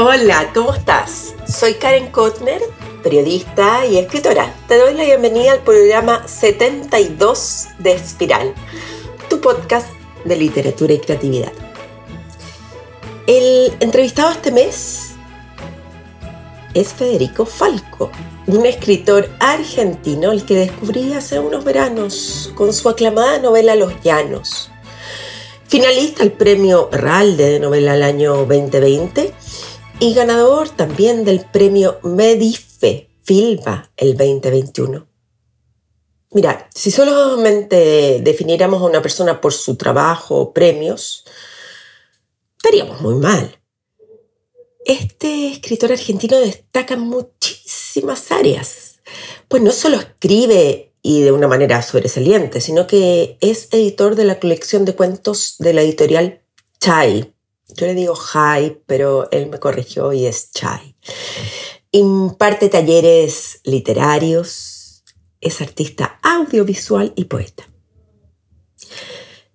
Hola, ¿cómo estás? Soy Karen Kotner, periodista y escritora. Te doy la bienvenida al programa 72 de Espiral, tu podcast de literatura y creatividad. El entrevistado este mes es Federico Falco, un escritor argentino al que descubrí hace unos veranos con su aclamada novela Los Llanos. Finalista al premio Ralde de novela del año 2020 y ganador también del premio Medife Filba el 2021. Mira, si solamente definiéramos a una persona por su trabajo o premios, estaríamos muy mal. Este escritor argentino destaca en muchísimas áreas, pues no solo escribe y de una manera sobresaliente, sino que es editor de la colección de cuentos de la editorial Chai, yo le digo Jai, pero él me corrigió y es Chai. Imparte talleres literarios, es artista audiovisual y poeta.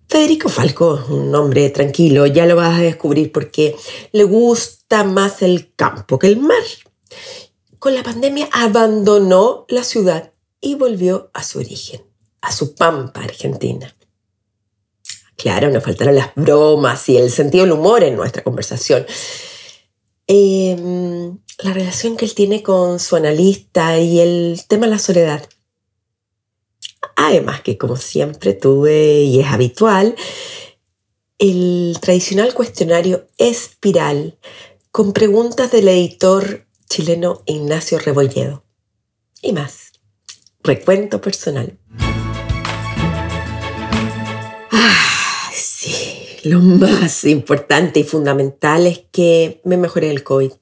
Federico Falco es un hombre tranquilo, ya lo vas a descubrir porque le gusta más el campo que el mar. Con la pandemia abandonó la ciudad y volvió a su origen, a su pampa argentina. Claro, nos faltaron las bromas y el sentido del humor en nuestra conversación. Em, la relación que él tiene con su analista y el tema de la soledad. Además que como siempre tuve y es habitual, el tradicional cuestionario espiral con preguntas del editor chileno Ignacio Rebolledo. Y más, recuento personal. Lo más importante y fundamental es que me mejoré el COVID.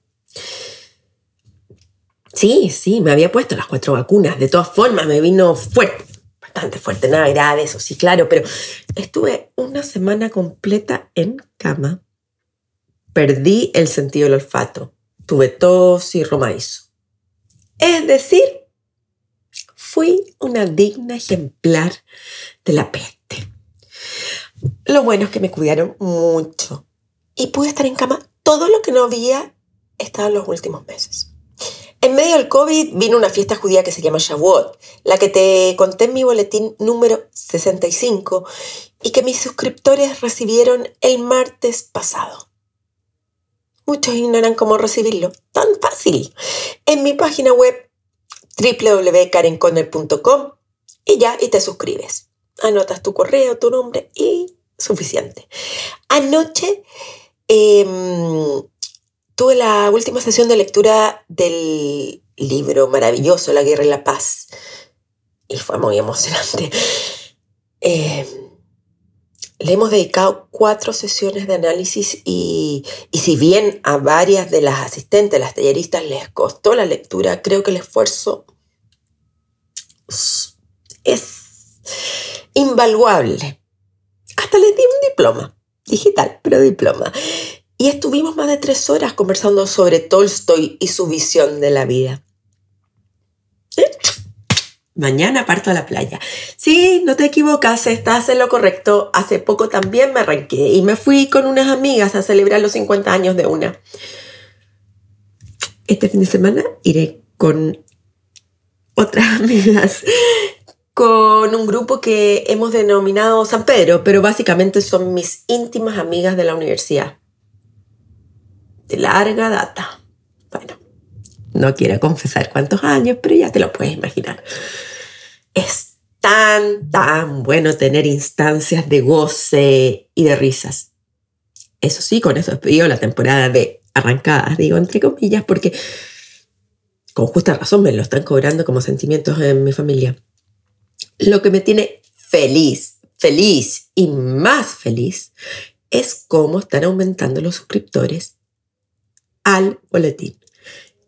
Sí, sí, me había puesto las cuatro vacunas. De todas formas, me vino fuerte, bastante fuerte, nada grave, eso sí, claro, pero estuve una semana completa en cama. Perdí el sentido del olfato. Tuve tos y romaizo. Es decir, fui una digna ejemplar de la peste. Lo bueno es que me cuidaron mucho y pude estar en cama todo lo que no había estado en los últimos meses. En medio del COVID vino una fiesta judía que se llama Shavuot, la que te conté en mi boletín número 65 y que mis suscriptores recibieron el martes pasado. Muchos ignoran cómo recibirlo. Tan fácil. En mi página web www.karenconner.com y ya, y te suscribes anotas tu correo, tu nombre y suficiente. Anoche em, tuve la última sesión de lectura del libro maravilloso La Guerra y la Paz y fue muy emocionante. Em, le hemos dedicado cuatro sesiones de análisis y, y, si bien a varias de las asistentes, las talleristas, les costó la lectura, creo que el esfuerzo es invaluable. Hasta les di un diploma, digital, pero diploma. Y estuvimos más de tres horas conversando sobre Tolstoy y su visión de la vida. ¿Eh? Mañana parto a la playa. Sí, no te equivocas, estás en lo correcto. Hace poco también me arranqué y me fui con unas amigas a celebrar los 50 años de una. Este fin de semana iré con otras amigas con un grupo que hemos denominado San Pedro, pero básicamente son mis íntimas amigas de la universidad. De larga data. Bueno, no quiero confesar cuántos años, pero ya te lo puedes imaginar. Es tan, tan bueno tener instancias de goce y de risas. Eso sí, con eso despido la temporada de arrancadas, digo entre comillas, porque con justa razón me lo están cobrando como sentimientos en mi familia. Lo que me tiene feliz, feliz y más feliz es cómo están aumentando los suscriptores al boletín.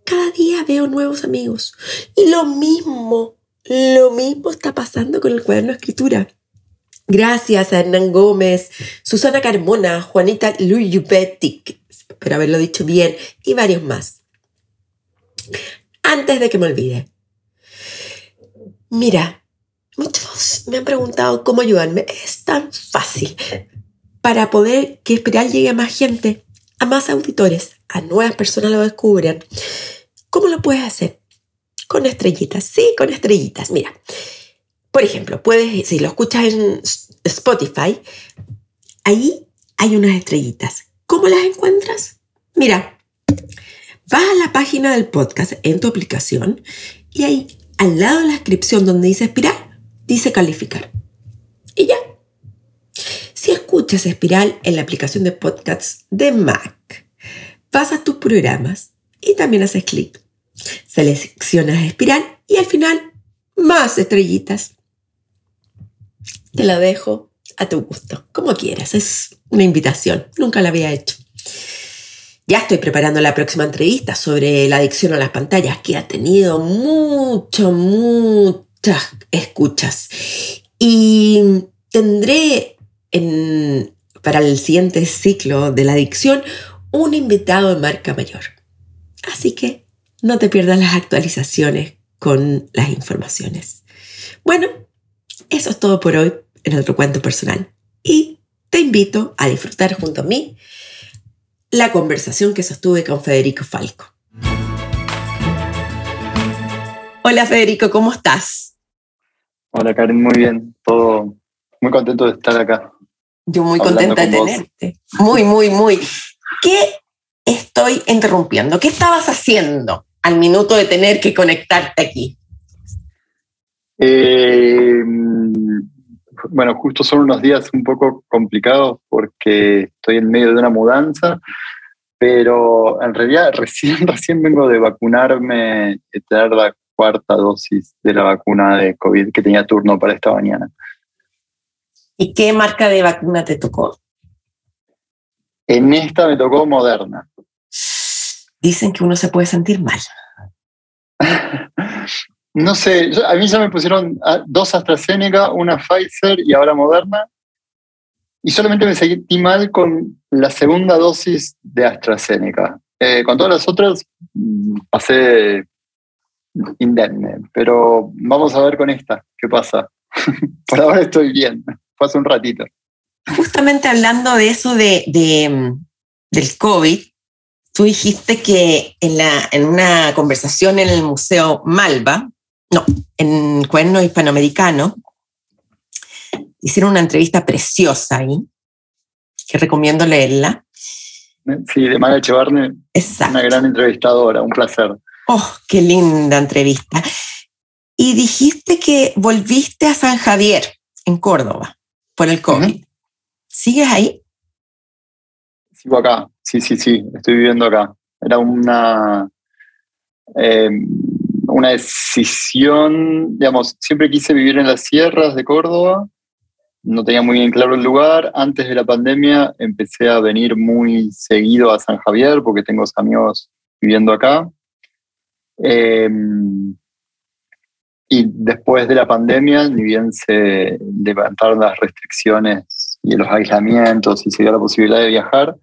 Cada día veo nuevos amigos y lo mismo, lo mismo está pasando con el cuaderno de escritura. Gracias a Hernán Gómez, Susana Carmona, Juanita Luyupetic, espero haberlo dicho bien, y varios más. Antes de que me olvide, mira, Muchos me han preguntado cómo ayudarme. Es tan fácil. Para poder que Espiral llegue a más gente, a más auditores, a nuevas personas lo descubran, ¿cómo lo puedes hacer? Con estrellitas, sí, con estrellitas. Mira, por ejemplo, puedes, si lo escuchas en Spotify, ahí hay unas estrellitas. ¿Cómo las encuentras? Mira, vas a la página del podcast en tu aplicación y ahí al lado de la descripción donde dice espiral, dice calificar. Y ya. Si escuchas Espiral en la aplicación de podcasts de Mac, vas a tus programas y también haces clic. Seleccionas Espiral y al final más estrellitas. Te la dejo a tu gusto, como quieras. Es una invitación. Nunca la había hecho. Ya estoy preparando la próxima entrevista sobre la adicción a las pantallas, que ha tenido mucho, escuchas. Y tendré en, para el siguiente ciclo de la adicción un invitado de marca mayor. Así que no te pierdas las actualizaciones con las informaciones. Bueno, eso es todo por hoy en otro cuento personal. Y te invito a disfrutar junto a mí la conversación que sostuve con Federico Falco. Hola Federico, ¿cómo estás? Hola Karen, muy bien, todo muy contento de estar acá. Yo muy contenta de tenerte. Muy, muy, muy. ¿Qué estoy interrumpiendo? ¿Qué estabas haciendo al minuto de tener que conectarte aquí? Eh, bueno, justo son unos días un poco complicados porque estoy en medio de una mudanza, pero en realidad recién, recién vengo de vacunarme, de tener la cuarta dosis de la vacuna de COVID que tenía turno para esta mañana. ¿Y qué marca de vacuna te tocó? En esta me tocó Moderna. Dicen que uno se puede sentir mal. no sé, a mí ya me pusieron ah, dos AstraZeneca, una Pfizer y ahora Moderna. Y solamente me sentí mal con la segunda dosis de AstraZeneca. Eh, con todas las otras mm, pasé indemne, pero vamos a ver con esta, qué pasa. Por ahora estoy bien fue hace un ratito. Justamente hablando de eso de, del COVID, tú dijiste que en, la, en una conversación en el Museo Malva, no, en el Cuaderno Hispanoamericano, hicieron una entrevista preciosa ahí, que recomiendo leerla. Sí, de Mara Echevarne, una gran entrevistadora, un placer. Oh, qué linda entrevista. Y dijiste que volviste a San Javier, en Córdoba por el COVID. ¿Sigues ahí? Sigo acá, sí, sí, sí, estoy viviendo acá. Era una, em, una decisión, digamos, siempre quise vivir en las sierras de Córdoba, no tenía muy bien claro el lugar. Antes de la pandemia empecé a venir muy seguido a San Javier porque tengo amigos viviendo acá. Em, y después de la pandemia, ni bien se levantaron las restricciones y los aislamientos y se dio la posibilidad de viajar,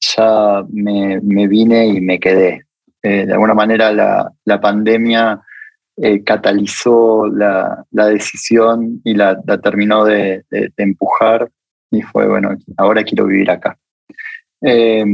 ya me, me vine y me quedé. Eh, de alguna manera la, la pandemia eh, catalizó la, la, decisión y la, la terminó de, de, empujar y fue, bueno, ahora quiero vivir acá. Eh,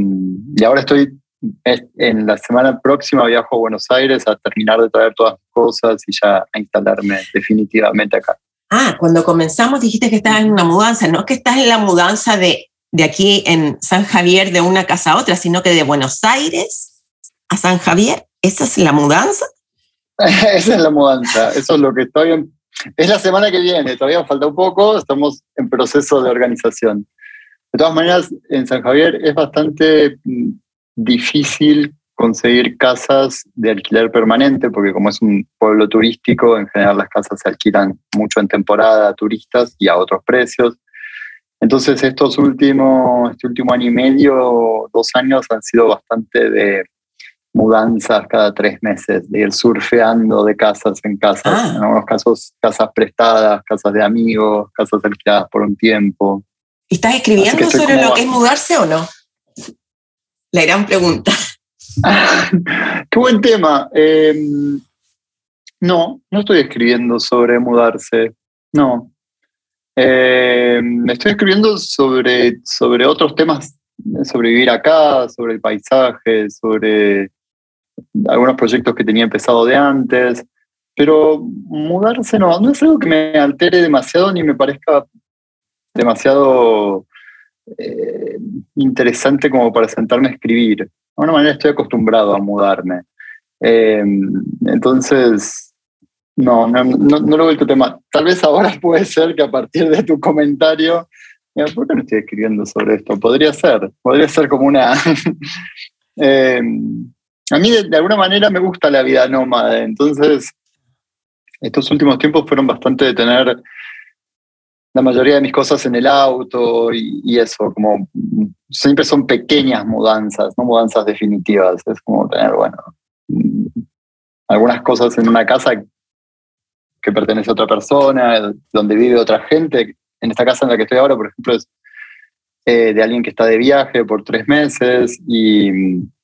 y ahora estoy en la semana próxima viajo a Buenos Aires a terminar de traer todas las cosas y ya a instalarme definitivamente acá. Ah, cuando comenzamos dijiste que estabas en una mudanza, no que estás en la mudanza de, de aquí en San Javier de una casa a otra, sino que de Buenos Aires a San Javier. ¿Esa es la mudanza? Esa es la mudanza, eso es lo que estoy en... Es la semana que viene, todavía falta un poco, estamos en proceso de organización. De todas maneras, en San Javier es bastante mm, difícil conseguir casas de alquiler permanente, porque como es un pueblo turístico, en general las casas se alquilan mucho en temporada a turistas y a otros precios. Entonces estos últimos, este último año y medio, dos años han sido bastante de mudanzas cada tres meses, de ir surfeando de casas en casas, ah. en algunos casos casas prestadas, casas de amigos, casas alquiladas por un tiempo. ¿Estás escribiendo sobre lo que es mudarse o no? La gran pregunta. Qué buen tema. Em, no, no estoy escribiendo sobre mudarse. No. Em, estoy escribiendo sobre, sobre otros temas sobre vivir acá, sobre el paisaje, sobre algunos proyectos que tenía empezado de antes, pero mudarse no, no es algo que me altere demasiado ni me parezca demasiado eh, interesante como para sentarme a escribir. De alguna manera estoy acostumbrado a mudarme. Em, entonces, no, no, no, lo he vuelto tema. Tal vez ahora puede ser que a partir de tu comentario, ¿por qué no estoy escribiendo sobre esto? Podría ser, podría ser como una... Em, a mí de, alguna manera me gusta la vida nómada, entonces estos últimos tiempos fueron bastante de tener la mayoría de mis cosas en el auto y, eso, como siempre son pequeñas mudanzas, no mudanzas definitivas, es como tener, bueno, algunas cosas en una casa que pertenece a otra persona, donde vive otra gente. En esta casa en la que estoy ahora, por ejemplo, es eh, de alguien que está de viaje por tres meses y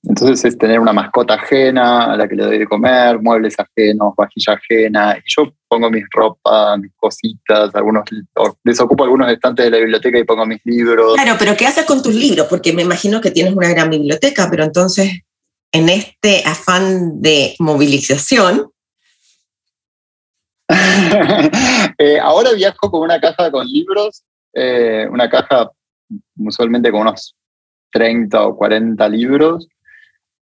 entonces es tener una mascota ajena a la que le doy de comer, muebles ajenos, vajilla ajena y yo pongo mis ropas, mis cositas, algunos desocupo algunos estantes de la biblioteca y pongo mis libros. Claro, pero ¿qué haces con tus libros? Porque me imagino que tienes una gran biblioteca, pero entonces en este afán de movilización, eh, ahora viajo con una caja con libros, eh, una caja usualmente con unos 30 o 40 libros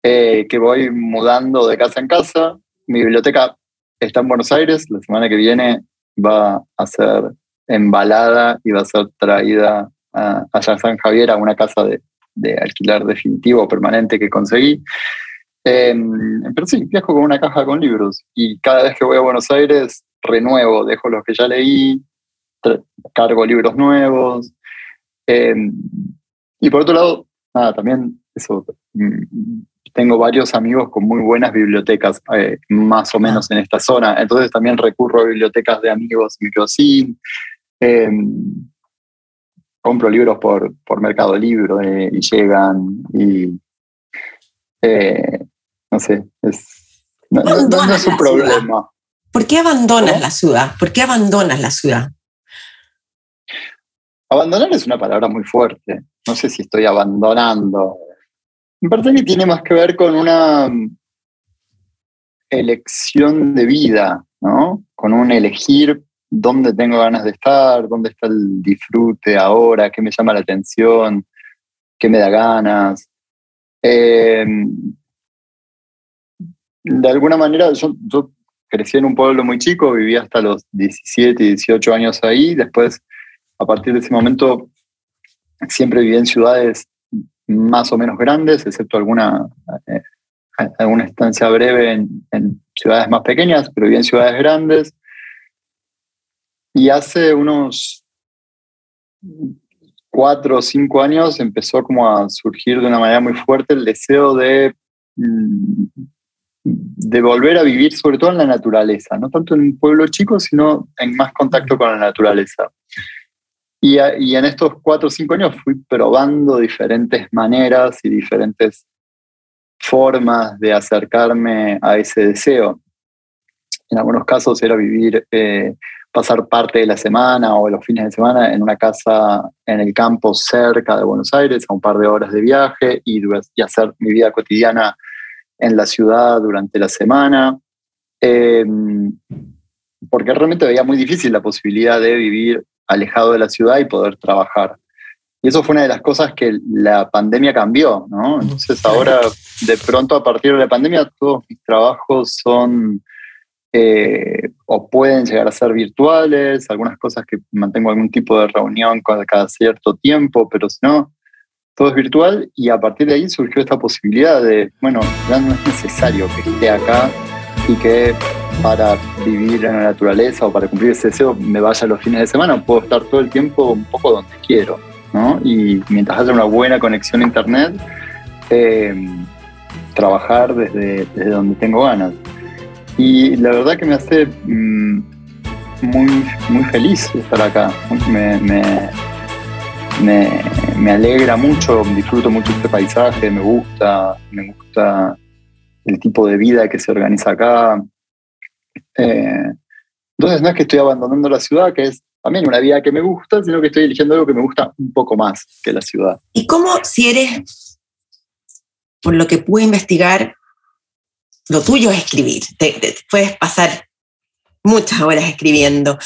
eh, que voy mudando de casa en casa. Mi biblioteca está en Buenos Aires, la semana que viene va a ser embalada y va a ser traída a, San Javier a una casa de, de alquiler definitivo permanente que conseguí. Em, pero sí, viajo con una caja con libros y cada vez que voy a Buenos Aires renuevo, dejo los que ya leí, cargo libros nuevos, Em, y por otro lado, nada, también eso, mm, tengo varios amigos con muy buenas bibliotecas, eh, más o menos en esta zona. Entonces también recurro a bibliotecas de amigos y em, compro libros por, por Mercado Libre y llegan y eh, no sé, es, no, es un problema. ¿Por qué abandonas la ciudad? ¿Por qué abandonas la ciudad? Abandonar es una palabra muy fuerte. No sé si estoy abandonando. Me parece que tiene más que ver con una mm, elección de vida, ¿no? Con un elegir dónde tengo ganas de estar, dónde está el disfrute ahora, qué me llama la atención, qué me da ganas. Em, de alguna manera, yo, yo, crecí en un pueblo muy chico, viví hasta los 17, 18 años ahí, después a partir de ese momento siempre viví en ciudades más o menos grandes, excepto alguna, eh, alguna estancia breve en, ciudades más pequeñas, pero viví en ciudades grandes. Y hace unos cuatro o cinco años empezó como a surgir de una manera muy fuerte el deseo de, mm, de volver a vivir sobre todo en la naturaleza, no tanto en un pueblo chico, sino en más contacto con la naturaleza. Y, en estos cuatro o cinco años fui probando diferentes maneras y diferentes formas de acercarme a ese deseo. En algunos casos era vivir, eh, pasar parte de la semana o los fines de semana en una casa en el campo cerca de Buenos Aires, a un par de horas de viaje, y, y hacer mi vida cotidiana en la ciudad durante la semana. Em, porque realmente veía muy difícil la posibilidad de vivir alejado de la ciudad y poder trabajar. Y eso fue una de las cosas que la pandemia cambió, ¿no? Entonces ahora, de pronto, a partir de la pandemia, todos mis trabajos son eh, o pueden llegar a ser virtuales, algunas cosas que mantengo algún tipo de reunión cada cierto tiempo, pero si no, todo es virtual y a partir de ahí surgió esta posibilidad de, bueno, ya no es necesario que esté acá y que para vivir en la naturaleza o para cumplir ese deseo me vaya los fines de semana, puedo estar todo el tiempo un poco donde quiero, ¿no? Y mientras haya una buena conexión a internet, eh, trabajar desde, desde, donde tengo ganas. Y la verdad que me hace mm, muy, muy feliz estar acá. Me, me, me, me alegra mucho, disfruto mucho este paisaje, me gusta, me gusta el tipo de vida que se organiza acá. Eh, entonces no es que estoy abandonando la ciudad, que es también una vida que me gusta, sino que estoy eligiendo algo que me gusta un poco más que la ciudad. ¿Y cómo si eres, por lo que pude investigar, lo tuyo es escribir? Te, puedes pasar muchas horas escribiendo.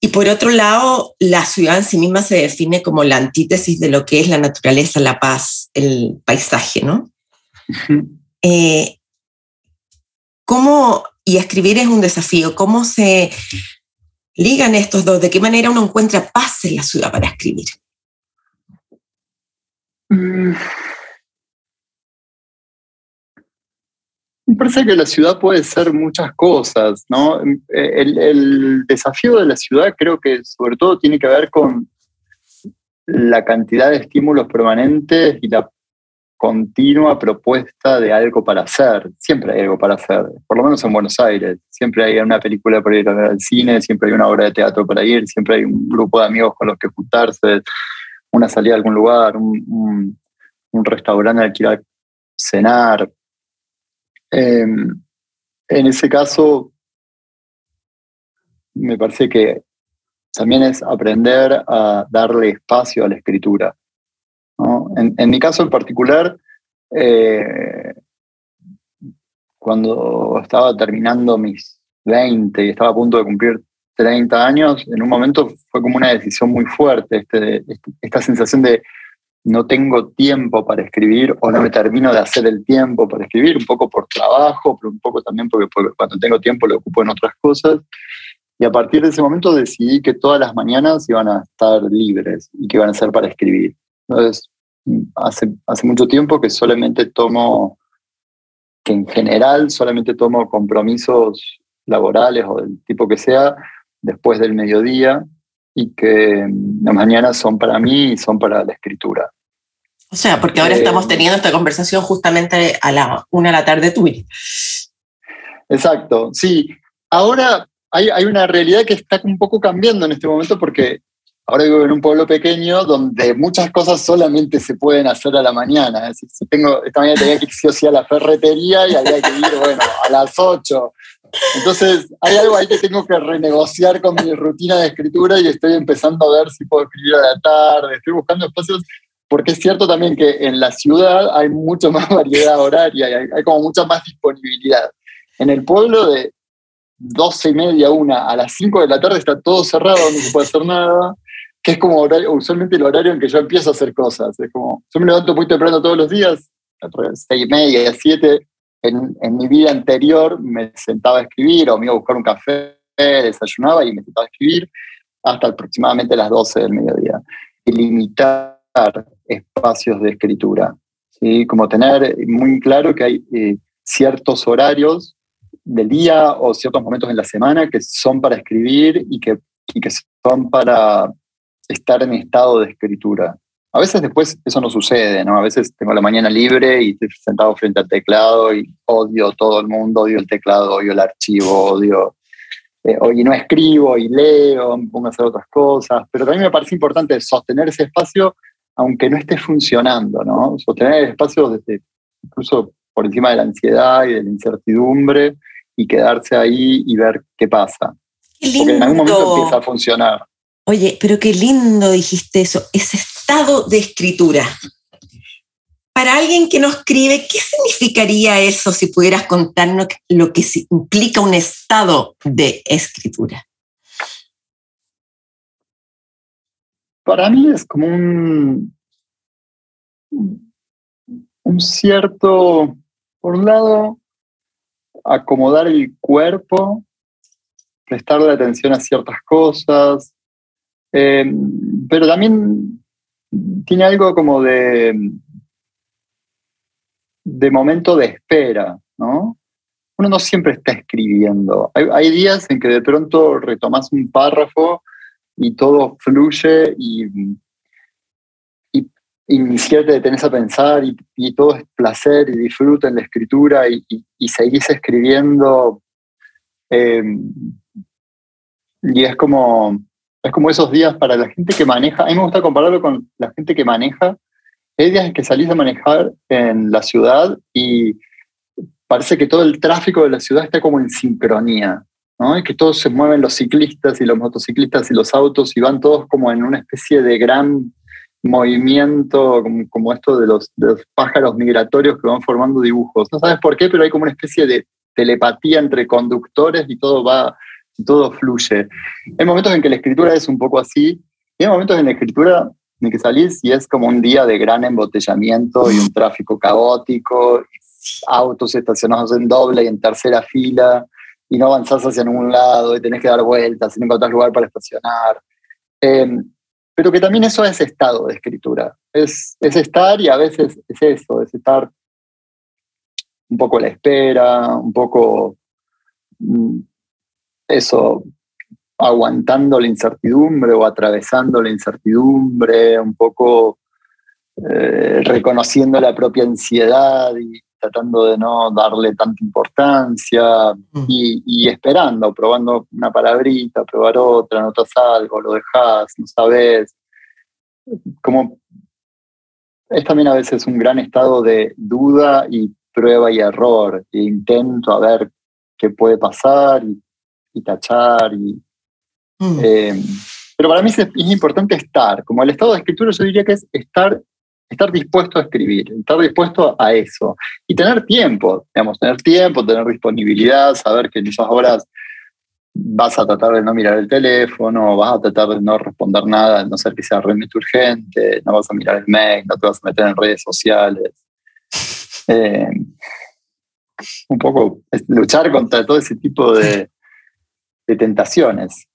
Y por otro lado, la ciudad en sí misma se define como la antítesis de lo que es la naturaleza, la paz, el paisaje, ¿no? Eh, ¿Cómo, y escribir es un desafío, cómo se ligan estos dos? ¿De qué manera uno encuentra paz en la ciudad para escribir? Mm. Me parece que la ciudad puede ser muchas cosas, ¿no? El, el, desafío de la ciudad creo que sobre todo tiene que ver con la cantidad de estímulos permanentes y la continua propuesta de algo para hacer. Siempre hay algo para hacer, por lo menos en Buenos Aires. Siempre hay una película para ir al cine, siempre hay una obra de teatro para ir, siempre hay un grupo de amigos con los que juntarse, una salida a algún lugar, un, restaurante al que ir a cenar. Em, en ese caso, me parece que también es aprender a darle espacio a la escritura. En, mi caso en particular, eh, cuando estaba terminando mis 20 y estaba a punto de cumplir 30 años, en un momento fue como una decisión muy fuerte, este, este, esta sensación de no tengo tiempo para escribir o no me termino de hacer el tiempo para escribir, un poco por trabajo, pero un poco también porque, porque cuando tengo tiempo lo ocupo en otras cosas. Y a partir de ese momento decidí que todas las mañanas iban a estar libres y que iban a ser para escribir. Entonces, hace, hace mucho tiempo que solamente tomo, que en general solamente tomo compromisos laborales o del tipo que sea después del mediodía y que las mañanas son para mí y son para la escritura. O sea, porque ahora estamos eh, teniendo esta conversación justamente a la una de la tarde tuya. Exacto, sí. Ahora hay, hay, una realidad que está un poco cambiando en este momento porque Ahora vivo en un pueblo pequeño donde muchas cosas solamente se pueden hacer a la mañana. Es decir, tengo, esta mañana tenía que ir a la ferretería y había que ir, bueno, a las 8. Entonces, hay algo ahí que tengo que renegociar con mi rutina de escritura y estoy empezando a ver si puedo escribir a la tarde. Estoy buscando espacios, porque es cierto también que en la ciudad hay mucho más variedad horaria y hay, hay como mucha más disponibilidad. En el pueblo de 12 y media, una, a las 5 de la tarde está todo cerrado, no se puede hacer nada que es como usualmente el horario en que yo empiezo a hacer cosas. Es como, yo me levanto muy temprano todos los días, a seis y media, siete. En, en, mi vida anterior me sentaba a escribir o me iba a buscar un café, desayunaba y me sentaba a escribir hasta aproximadamente las 12 del mediodía. Y limitar espacios de escritura. ¿sí? Como tener muy claro que hay eh, ciertos horarios del día o ciertos momentos en la semana que son para escribir y que, y que son para estar en estado de escritura. A veces después eso no sucede, ¿no? A veces tengo la mañana libre y estoy sentado frente al teclado y odio todo el mundo, odio el teclado, odio el archivo, odio... Eh, y no escribo y leo, me pongo a hacer otras cosas, pero también me parece importante sostener ese espacio aunque no esté funcionando, ¿no? Sostener el espacio desde, incluso por encima de la ansiedad y de la incertidumbre y quedarse ahí y ver qué pasa. Porque en algún momento empieza a funcionar. Oye, pero qué lindo dijiste eso, ese estado de escritura. Para alguien que no escribe, ¿qué significaría eso si pudieras contarnos lo que implica un estado de escritura? Para mí es como un, un cierto, por un lado, acomodar el cuerpo, prestarle atención a ciertas cosas, eh, pero también tiene algo como de, de momento de espera, ¿no? Uno no siempre está escribiendo. Hay, días en que de pronto retomas un párrafo y todo fluye y, y, y te detenés a pensar y, todo es placer y disfruta en la escritura y, seguís escribiendo. Eh, y es como, es como esos días para la gente que maneja. A mí me gusta compararlo con la gente que maneja. Hay días en que salís a manejar en la ciudad y parece que todo el tráfico de la ciudad está como en sincronía. ¿no? Y que todos se mueven los ciclistas y los motociclistas y los autos y van todos como en una especie de gran movimiento, como, esto de los, de los, pájaros migratorios que van formando dibujos. No sabes por qué, pero hay como una especie de telepatía entre conductores y todo va, todo fluye. Hay momentos en que la escritura es un poco así, y hay momentos en la escritura en que salís y es como un día de gran embotellamiento y un tráfico caótico, autos estacionados en doble y en tercera fila, y no avanzás hacia ningún lado y tenés que dar vueltas y no encontrás lugar para estacionar. Em, pero que también eso es estado de escritura. Es, es estar y a veces es eso, es estar un poco a la espera, un poco mm, eso, aguantando la incertidumbre o atravesando la incertidumbre, un poco eh, reconociendo la propia ansiedad y tratando de no darle tanta importancia mm. y, esperando, probando una palabrita, probar otra, notas algo, lo dejas, no sabes. Como es también a veces un gran estado de duda y prueba y error, e intento a ver qué puede pasar y, tachar. Y, mm. eh, pero para mí es, es, importante estar, como el estado de escritura yo diría que es estar estar dispuesto a escribir, estar dispuesto a eso y tener tiempo, digamos, tener tiempo, tener disponibilidad, saber que en esas horas vas a tratar de no mirar el teléfono, vas a tratar de no responder nada, no ser que sea realmente urgente, no vas a mirar el mail, no te vas a meter en redes sociales. Eh, un poco luchar contra todo ese tipo de, de tentaciones.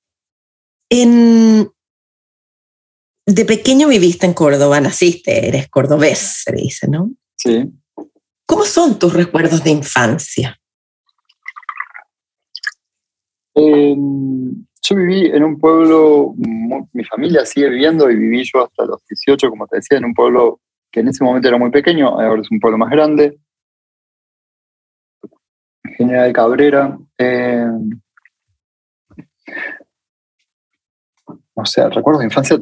En, de pequeño viviste en Córdoba, naciste, eres cordobés, se dice, ¿no? Sí. ¿Cómo son tus recuerdos de infancia? Em, yo viví en un pueblo, mi familia sigue viviendo y viví yo hasta los 18, como te decía, en un pueblo que en ese momento era muy pequeño, ahora es un pueblo más grande. General Cabrera. Em, no sé, recuerdos de infancia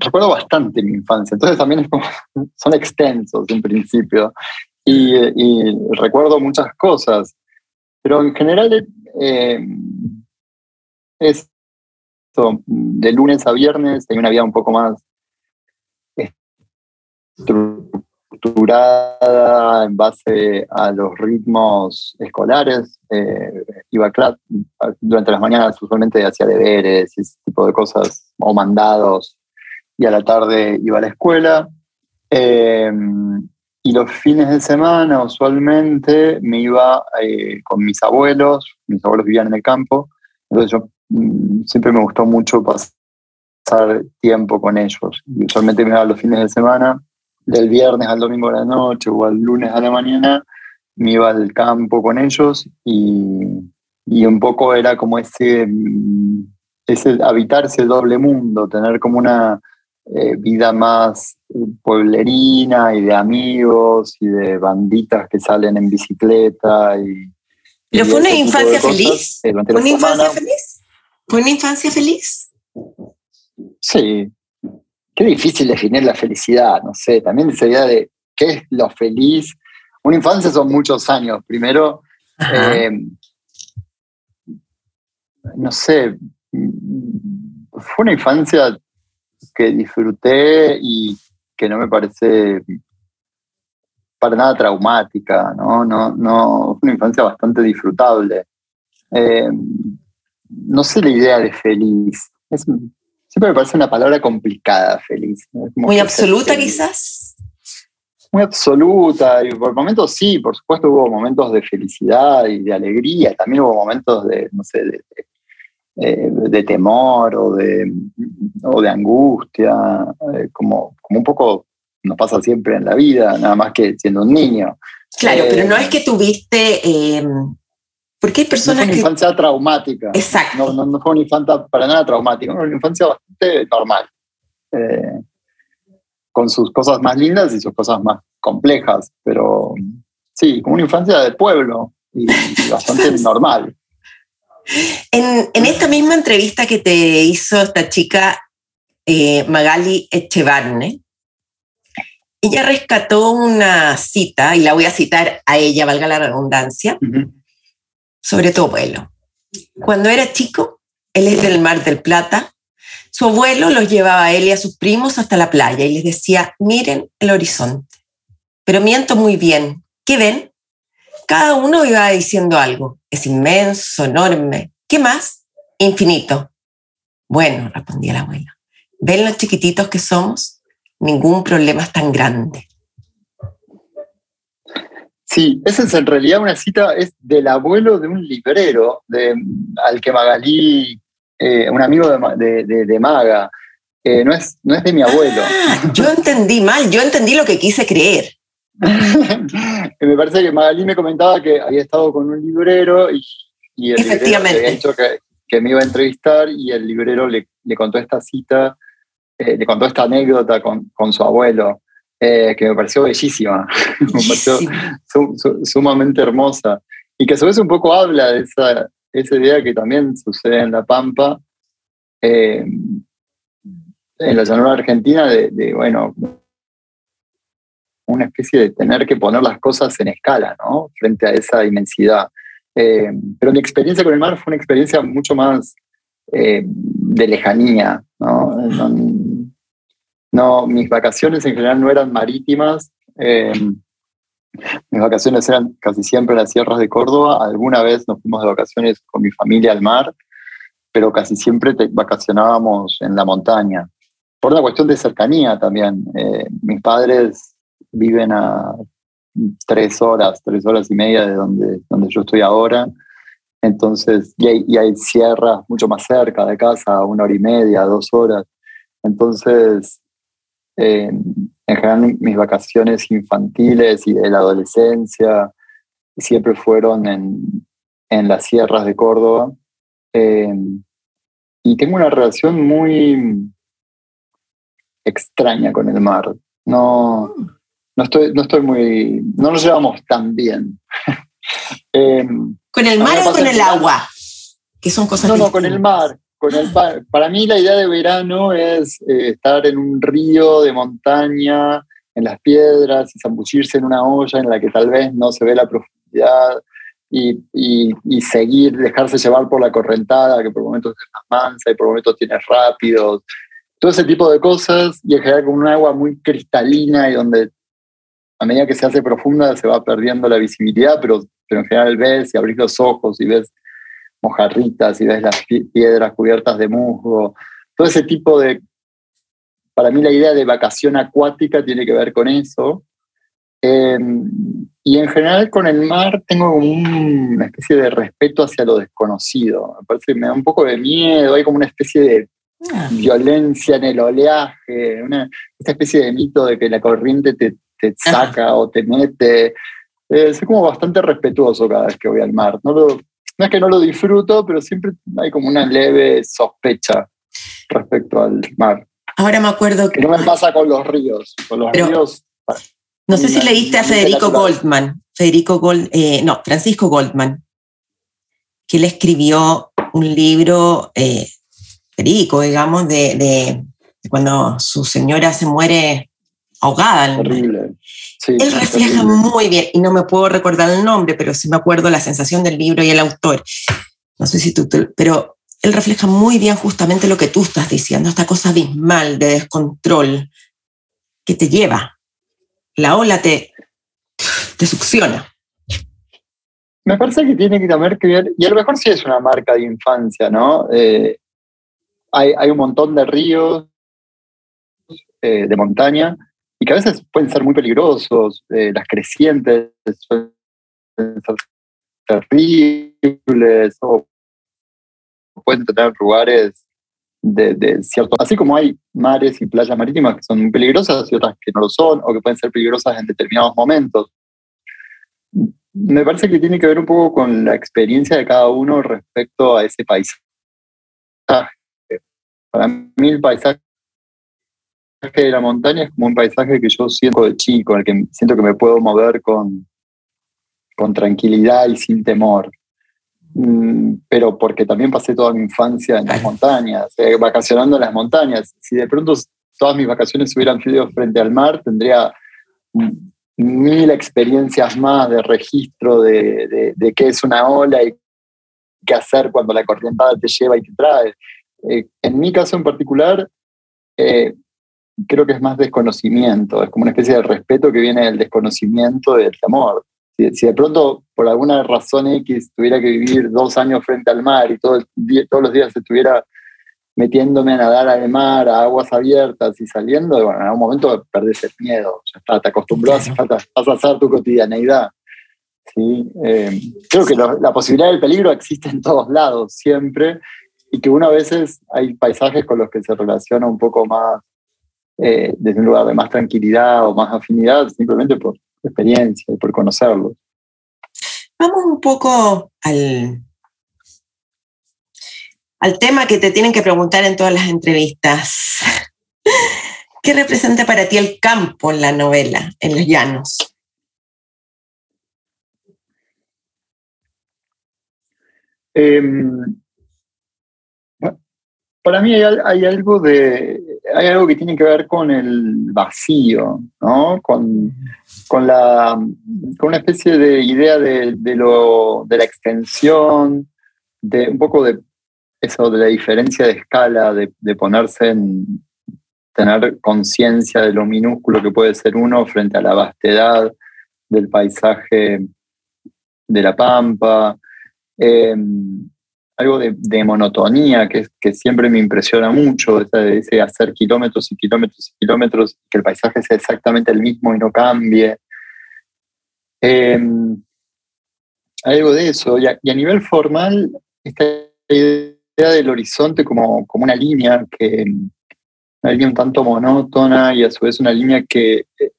recuerdo bastante mi infancia, entonces también son extensos en principio y, recuerdo muchas cosas, pero en general eh, es de lunes a viernes, hay una vida un poco más en base a los ritmos escolares. Eh, iba a clase durante las mañanas usualmente hacía deberes y ese tipo de cosas o mandados y a la tarde iba a la escuela. Em, y los fines de semana usualmente me iba eh, con mis abuelos, mis abuelos vivían en el campo, entonces yo mm, siempre me gustó mucho pasar tiempo con ellos. Y usualmente me iba los fines de semana, del viernes al domingo a la noche o al lunes a la mañana, me iba al campo con ellos y, y un poco era como ese, mm, ese habitar ese doble mundo, tener como una eh, vida más pueblerina y de amigos y de banditas que salen en bicicleta. Y, ¿Pero fue una infancia feliz? Eh, ¿Fue una infancia feliz? ¿Fue una infancia feliz? Sí. Qué difícil definir la felicidad, no sé. También esa idea de qué es lo feliz. Una infancia son muchos años. Primero, eh, no sé, fue una infancia que disfruté y que no me parece para nada traumática, ¿no? No, no, fue una infancia bastante disfrutable. Eh, no sé la idea de feliz. Siempre me parece una palabra complicada, feliz. Muy absoluta quizás. Muy absoluta, y por momentos sí, por supuesto hubo momentos de felicidad y de alegría, también hubo momentos de, no sé, de eh, de temor o de, o de angustia, eh, como, como un poco nos pasa siempre en la vida, nada más que siendo un niño. Claro, pero no es que tuviste... Porque hay personas no fue una infancia traumática. Exacto. No, no, fue una infancia para nada traumática, fue una infancia bastante normal. Eh, con sus cosas más lindas y sus cosas más complejas, pero sí, como una infancia de pueblo y bastante normal. En, esta misma entrevista que te hizo esta chica, eh, Magali Echevarne, ella rescató una cita, y la voy a citar a ella, valga la redundancia, sobre tu abuelo. Cuando era chico, él es del Mar del Plata, su abuelo los llevaba a él y a sus primos hasta la playa y les decía, miren el horizonte. Pero miento muy bien. ¿Qué ven? Cada uno iba diciendo algo. Es inmenso, enorme. ¿Qué más? Infinito. Bueno, respondía la abuela. ¿Ven los chiquititos que somos? Ningún problema es tan grande. Sí, esa es en realidad una cita, es del abuelo de un librero, de, al que Magalí, eh, un amigo de, Maga, no, es, no es de mi abuelo. Ah, yo entendí mal, yo entendí lo que quise creer. me parece que Magalí me comentaba que había estado con un librero y, el Efectivamente. había dicho que, me iba a entrevistar y el librero le, contó esta cita, eh, le contó esta anécdota con, con su abuelo. Eh, que me pareció bellísima, me pareció sumamente hermosa, y que a su vez un poco habla de esa, esa idea que también sucede en La Pampa, eh, en la llanura argentina, de, bueno, una especie de tener que poner las cosas en escala, ¿no? Frente a esa inmensidad. Eh, pero mi experiencia con el mar fue una experiencia mucho más de lejanía, ¿no? No, mis vacaciones en general no eran marítimas. Eh, mis vacaciones eran casi siempre en las sierras de Córdoba. Alguna vez nos fuimos de vacaciones con mi familia al mar, pero casi siempre vacacionábamos en la montaña. Por una cuestión de cercanía también. Eh, mis padres viven a tres horas, tres horas y media de donde, donde yo estoy ahora. Entonces, y hay, y hay sierras mucho más cerca de casa, una hora y media, dos horas. Entonces, en general, mis vacaciones infantiles y de la adolescencia siempre fueron en, en las sierras de Córdoba. Eh, y tengo una relación muy extraña con el mar. No, no, estoy, no estoy muy. No nos llevamos tan bien. Eh, ¿Con el mar o con el agua? Que son cosas No, no, con el mar para mí la idea de verano es eh, estar en un río de montaña, en las piedras, y zambullirse en una olla en la que tal vez no se ve la profundidad y, seguir, dejarse llevar por la correntada, que por momentos es más mansa y por momentos tiene rápidos. Todo ese tipo de cosas y en general con un agua muy cristalina y donde a medida que se hace profunda se va perdiendo la visibilidad, pero, pero en general ves y abrís los ojos y ves mojarritas y ves las piedras cubiertas de musgo, todo ese tipo de... Para mí la idea de vacación acuática tiene que ver con eso. Em, y en general con el mar tengo una especie de respeto hacia lo desconocido. Me parece que me da un poco de miedo, hay como una especie de ah. violencia en el oleaje, una, esta especie de mito de que la corriente te, te saca o te mete. Eh, soy como bastante respetuoso cada vez que voy al mar. No lo, no es que no lo disfruto, pero siempre hay como una leve sospecha respecto al mar. Ahora me acuerdo que... no me pasa con los ríos. Con los ríos... No sé si leíste a Federico Goldman, Federico Gold, eh, no, Francisco Goldman, que él escribió un libro, eh, Federico, digamos, de, de, cuando su señora se muere ahogada. Horrible. Él refleja muy bien, y no me puedo recordar el nombre, pero sí me acuerdo la sensación del libro y el autor. No sé si tú, pero él refleja muy bien justamente lo que tú estás diciendo, esta cosa abismal de descontrol que te lleva. La ola te, te succiona. Me parece que tiene que también que ver, y a lo mejor sí es una marca de infancia, ¿no? Eh, hay, hay, un montón de ríos, eh, de montaña, y que a veces pueden ser muy peligrosos, eh, las crecientes pueden ser terribles o pueden tener lugares de, de, cierto, así como hay mares y playas marítimas que son muy peligrosas y otras que no lo son, o que pueden ser peligrosas en determinados momentos. Me parece que tiene que ver un poco con la experiencia de cada uno respecto a ese paisaje. Para mí el paisaje de la montaña es como un paisaje que yo siento de chico, en el que siento que me puedo mover con, con tranquilidad y sin temor. Mm, pero porque también pasé toda mi infancia en las montañas, eh, vacacionando en las montañas. Si de pronto todas mis vacaciones hubieran sido frente al mar, tendría mil experiencias más de registro de, de, qué es una ola y qué hacer cuando la corrientada te lleva y te trae. Eh, en mi caso en particular, eh, creo que es más desconocimiento, es como una especie de respeto que viene del desconocimiento del amor. Si, de pronto, por alguna razón X, tuviera que vivir dos años frente al mar y todo todos los días estuviera metiéndome a nadar al mar, a aguas abiertas y saliendo, bueno, en algún momento perdés el miedo, ya está, te acostumbras, vas a hacer tu cotidianeidad. ¿sí? Eh, creo que la posibilidad del peligro existe en todos lados, siempre, y que uno a veces hay paisajes con los que se relaciona un poco más eh, desde un lugar de más tranquilidad o más afinidad, simplemente por experiencia y por conocerlos. Vamos un poco al, al tema que te tienen que preguntar en todas las entrevistas. ¿Qué representa para ti el campo en la novela, en los llanos? Em, para mí hay, algo de hay algo que tiene que ver con el vacío, ¿no? Con, la con una especie de idea de, lo, de la extensión, de un poco de eso de la diferencia de escala, de, de ponerse en tener conciencia de lo minúsculo que puede ser uno frente a la vastedad del paisaje de la pampa. Em, algo de, monotonía que, siempre me impresiona mucho, ese, hacer kilómetros y kilómetros y kilómetros, que el paisaje sea exactamente el mismo y no cambie. Em, algo de eso. Y a, nivel formal, esta idea del horizonte como, como una línea que una línea un tanto monótona y a su vez una línea que eh,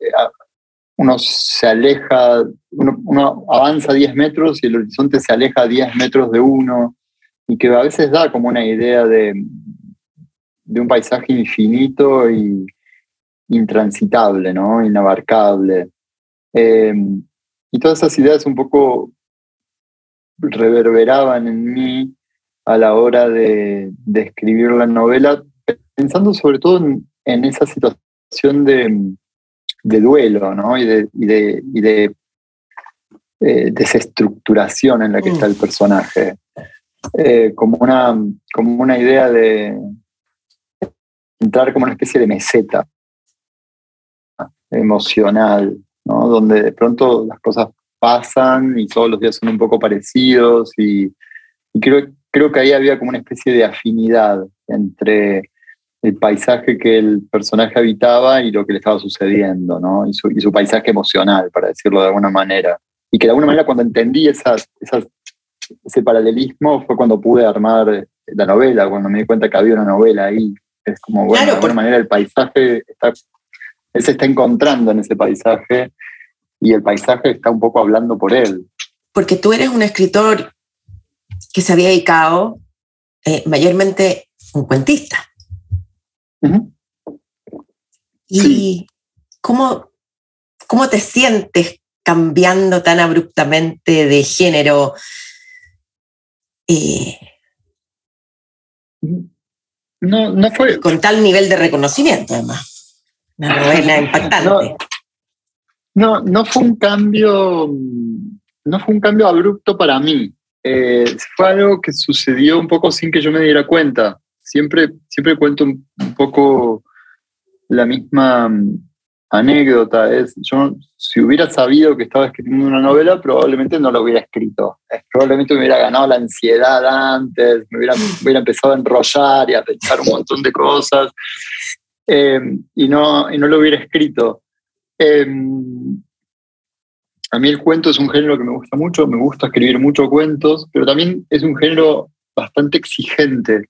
uno se aleja, uno, avanza 10 metros y el horizonte se aleja 10 metros de uno y que a veces da como una idea de, de un paisaje infinito y intransitable, ¿no? inabarcable. Em, y todas esas ideas un poco reverberaban en mí a la hora de, escribir la novela, pensando sobre todo en, esa situación de, duelo ¿no? y de, y de, eh, desestructuración en la que está el personaje. Eh, como, una, como una idea de entrar como una especie de meseta emocional, ¿no? donde de pronto las cosas pasan y todos los días son un poco parecidos y, creo, creo que ahí había como una especie de afinidad entre el paisaje que el personaje habitaba y lo que le estaba sucediendo, ¿no? y, su, y su paisaje emocional, para decirlo de alguna manera. Y que de alguna manera cuando entendí esas, esas ese paralelismo fue cuando pude armar la novela, cuando me di cuenta que había una novela ahí. Es como, bueno, de alguna manera el paisaje está, él se está encontrando en ese paisaje y el paisaje está un poco hablando por él. Porque tú eres un escritor que se había dedicado eh, mayormente un cuentista. ¿Y cómo, cómo te sientes cambiando tan abruptamente de género? Eh, no, no fue. Con tal nivel de reconocimiento, además. Una novela impactante. No, no, fue un cambio. No fue un cambio abrupto para mí. Eh, fue algo que sucedió un poco sin que yo me diera cuenta. Siempre, siempre cuento un poco la misma anécdota. Es, yo, si hubiera sabido que estaba escribiendo una novela, probablemente no lo hubiera escrito. Probablemente me hubiera ganado la ansiedad antes, me hubiera, empezado a enrollar y a pensar un montón de cosas eh, y, no, y no lo hubiera escrito. Eh, a mí el cuento es un género que me gusta mucho, me gusta escribir muchos cuentos, pero también es un género bastante exigente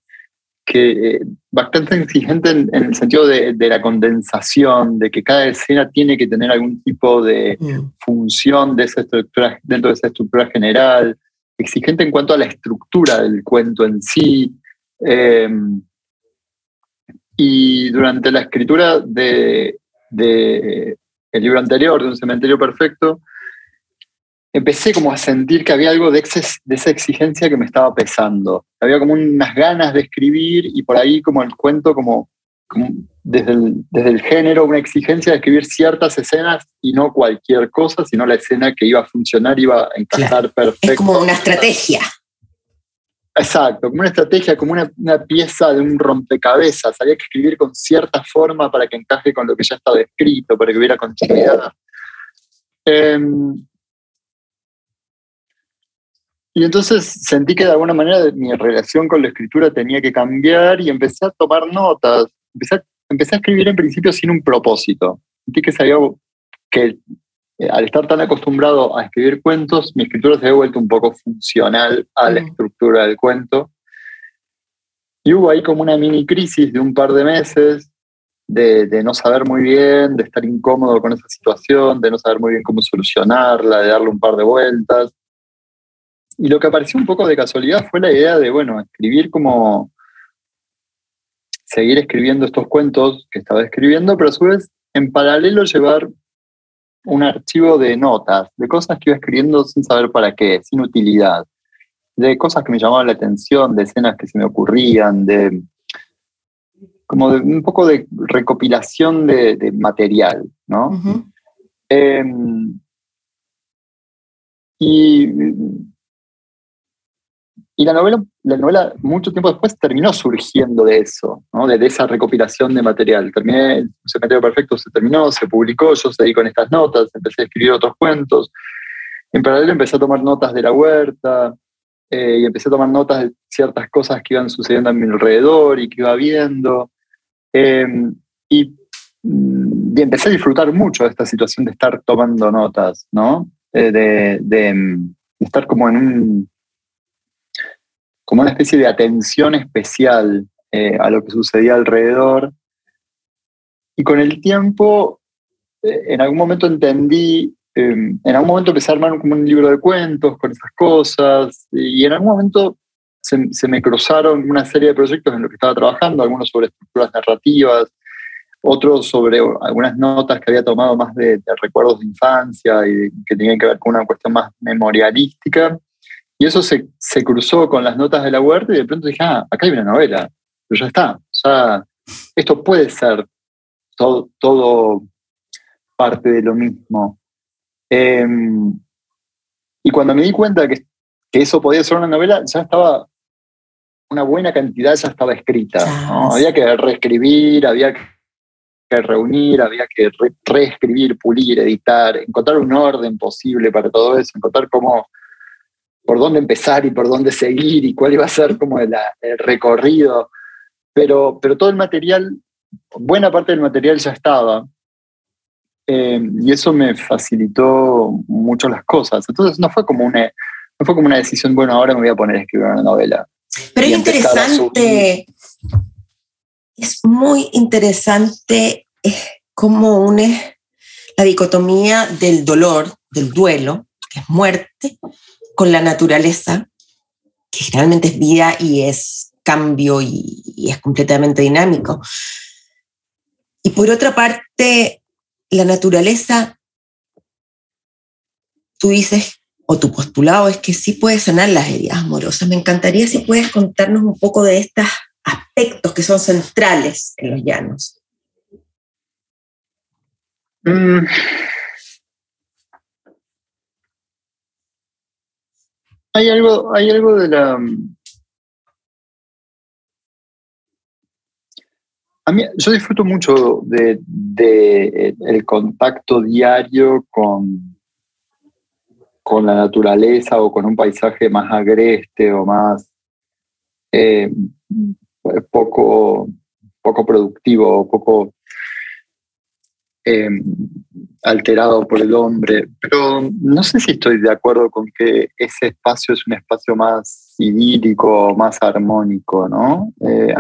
que eh, bastante exigente en, el sentido de, la condensación, de que cada escena tiene que tener algún tipo de mm. función de esa estructura, dentro de esa estructura general, exigente en cuanto a la estructura del cuento en sí. Em, y durante la escritura de, de el libro anterior, de Un cementerio perfecto, empecé como a sentir que había algo de, de esa exigencia que me estaba pesando. Había como unas ganas de escribir y por ahí como el cuento como, desde, el, desde, el, género, una exigencia de escribir ciertas escenas y no cualquier cosa, sino la escena que iba a funcionar, iba a encajar perfecto. Es como una estrategia. Exacto, como una estrategia, como una, pieza de un rompecabezas. Había que escribir con cierta forma para que encaje con lo que ya estaba escrito, para que hubiera continuidad. Em, y entonces sentí que de alguna manera mi relación con la escritura tenía que cambiar y empecé a tomar notas. Empecé a, empecé a escribir en principio sin un propósito. Sentí que sabía que eh, al estar tan acostumbrado a escribir cuentos, mi escritura se había vuelto un poco funcional a la estructura del cuento. Y hubo ahí como una mini crisis de un par de meses, de, de, no saber muy bien, de estar incómodo con esa situación, de no saber muy bien cómo solucionarla, de darle un par de vueltas. Y lo que apareció un poco de casualidad fue la idea de, bueno, escribir como, seguir escribiendo estos cuentos que estaba escribiendo, pero a su vez, en paralelo, llevar un archivo de notas, de cosas que iba escribiendo sin saber para qué, sin utilidad, de cosas que me llamaban la atención, de escenas que se me ocurrían, de como de un poco de recopilación de, material, ¿no? Em, y y la novela, la novela, mucho tiempo después, terminó surgiendo de eso, ¿no? de, esa recopilación de material. Terminé, el Cementerio Perfecto se terminó, se publicó, yo seguí con estas notas, empecé a escribir otros cuentos. En paralelo empecé a tomar notas de la huerta eh, y empecé a tomar notas de ciertas cosas que iban sucediendo a mi alrededor y que iba viendo. Em, y, mm, y, empecé a disfrutar mucho de esta situación de estar tomando notas, ¿no? Eh, de, de estar como en un como una especie de atención especial eh, a lo que sucedía alrededor. Y con el tiempo, eh, en algún momento entendí, em, en algún momento empecé a armar como un libro de cuentos con esas cosas, y en algún momento se, me cruzaron una serie de proyectos en los que estaba trabajando, algunos sobre estructuras narrativas, otros sobre algunas notas que había tomado más de, de recuerdos de infancia y que tenían que ver con una cuestión más memorialística. Y eso se, se, cruzó con las notas de la huerta y de pronto dije, ah, acá hay una novela, pero ya está. O sea, esto puede ser todo, todo parte de lo mismo. Em, y cuando me di cuenta que, que, eso podía ser una novela, ya estaba, una buena cantidad ya estaba escrita. Había que reescribir, había que reunir, había que reescribir, pulir, editar, encontrar un orden posible para todo eso, encontrar cómo por dónde empezar y por dónde seguir y cuál iba a ser como el, recorrido. Pero, pero todo el material, buena parte del material ya estaba. Eh, y eso me facilitó mucho las cosas. Entonces no fue como una, no fue como una decisión, bueno, ahora me voy a poner a escribir una novela. Pero es interesante, es muy interesante eh, cómo une la dicotomía del dolor, del duelo, que es muerte, con la naturaleza, que realmente es vida y es cambio y, es completamente dinámico. Y por otra parte, la naturaleza, tú dices, o tu postulado es que sí puede sanar las heridas amorosas. Me encantaría si puedes contarnos un poco de estos aspectos que son centrales en los llanos. Mm, Hay algo, hay algo de la. A mí, yo disfruto mucho de, el contacto diario con, con la naturaleza o con un paisaje más agreste o más eh, poco, poco productivo, poco eh, alterado por el hombre, pero no sé si estoy de acuerdo con que ese espacio es un espacio más idílico, más armónico, ¿no? Eh,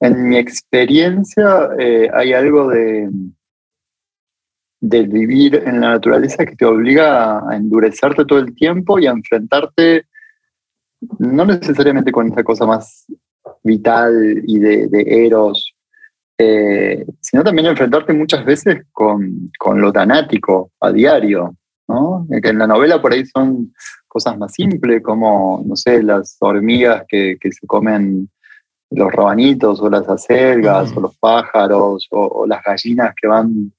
en mi experiencia eh, hay algo de, de vivir en la naturaleza que te obliga a endurecerte todo el tiempo y a enfrentarte no necesariamente con esa cosa más vital y de, de eros eh, sino también enfrentarte muchas veces con, con, lo tanático a diario, ¿no? Que en la novela por ahí son cosas más simples, como, no sé, las hormigas que, que se comen los rabanitos o las acelgas o los pájaros o, las gallinas que van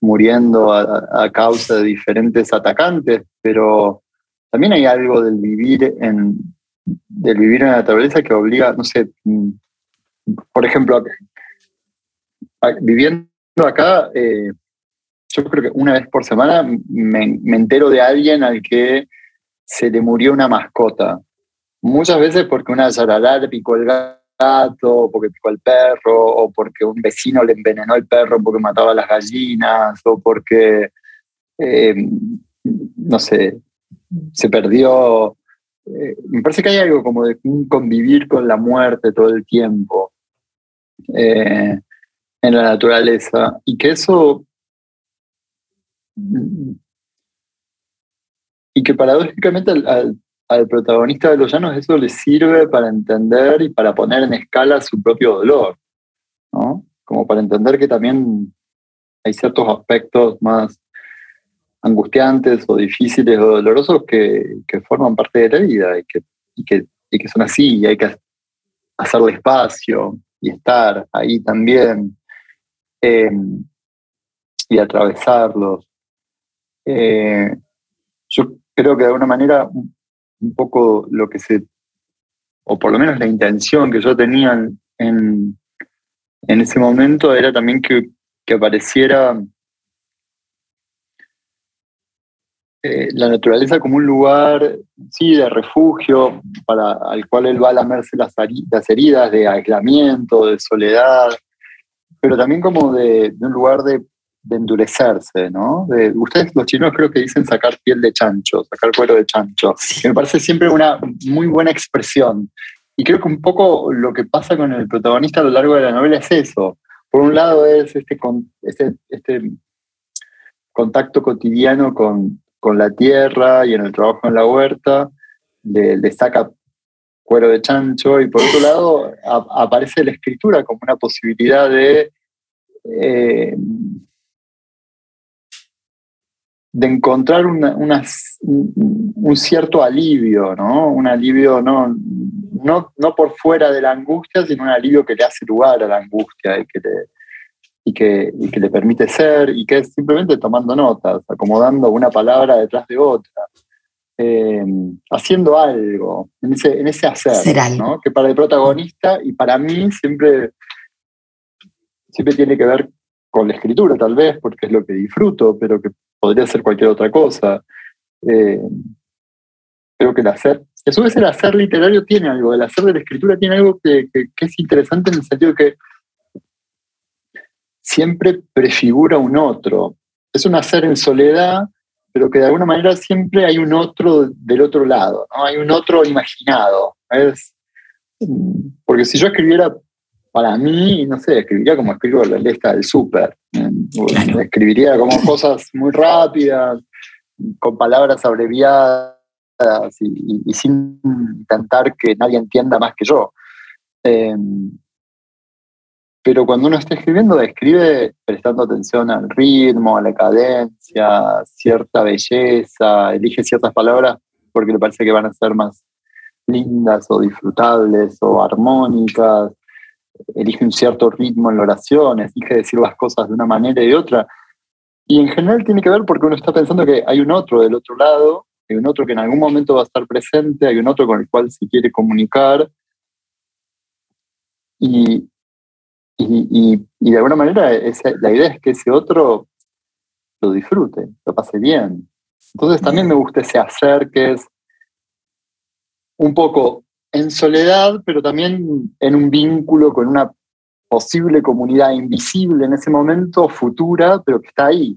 muriendo a, a, causa de diferentes atacantes, pero también hay algo del vivir en, del vivir en la naturaleza que obliga, no sé, mm, por ejemplo, viviendo acá, eh, yo creo que una vez por semana me, entero de alguien al que se le murió una mascota. Muchas veces porque una zaralá le picó el gato, porque picó el perro, o porque un vecino le envenenó el perro porque mataba las gallinas, o porque, eh, no sé, se perdió. Eh, me parece que hay algo como de convivir con la muerte todo el tiempo en la naturaleza y que eso y que paradójicamente al, protagonista de los llanos eso le sirve para entender y para poner en escala su propio dolor, ¿no? Como para entender que también hay ciertos aspectos más angustiantes o difíciles o dolorosos que, forman parte de la vida y que, y que, son así y hay que hacerle espacio y estar ahí también eh, y atravesarlos. Eh, yo creo que de alguna manera un poco lo que se, o por lo menos la intención que yo tenía en, en ese momento era también que, que apareciera eh, la naturaleza como un lugar, sí, de refugio, para, al cual él va a lamerse las heridas de aislamiento, de soledad, pero también como de, de un lugar de de endurecerse, ¿no? De, ustedes los chinos creo que dicen sacar piel de chancho, sacar cuero de chancho, me parece siempre una muy buena expresión. Y creo que un poco lo que pasa con el protagonista a lo largo de la novela es eso. Por un lado es este, este, este contacto cotidiano con, con, la tierra y en el trabajo en la huerta, le, saca cuero de chancho, y por otro lado aparece la escritura como una posibilidad de... Eh, de encontrar un cierto alivio, ¿no? Un alivio no, no, no, por fuera de la angustia, sino un alivio que le hace lugar a la angustia y que le, y que, y que le permite ser y que es simplemente tomando notas, acomodando una palabra detrás de otra, eh, haciendo algo, en ese, en ese hacer, ¿no? que para el protagonista y para mí siempre, siempre tiene que ver con la escritura tal vez, porque es lo que disfruto, pero que podría ser cualquier otra cosa. Eh, creo que el hacer, a su vez el hacer literario tiene algo, el hacer de la escritura tiene algo que, es interesante en el sentido de que siempre prefigura un otro. Es un hacer en soledad, pero que de alguna manera siempre hay un otro del otro lado, ¿no? hay un otro imaginado. Es, porque si yo escribiera para mí, no sé, escribiría como escribo la lista del súper. Escribiría como cosas muy rápidas, con palabras abreviadas y, sin intentar que nadie entienda más que yo. Em, pero cuando uno está escribiendo, escribe prestando atención al ritmo, a la cadencia, cierta belleza, elige ciertas palabras porque le parece que van a ser más lindas o disfrutables o armónicas elige un cierto ritmo en la oración, elige decir las cosas de una manera y de otra. Y en general tiene que ver porque uno está pensando que hay un otro del otro lado, hay un otro que en algún momento va a estar presente, hay un otro con el cual se quiere comunicar. Y, y, y, de alguna manera la idea es que ese otro lo disfrute, lo pase bien. Entonces también me gusta ese hacer que es un poco en soledad, pero también en un vínculo con una posible comunidad invisible en ese momento, futura, pero que está ahí.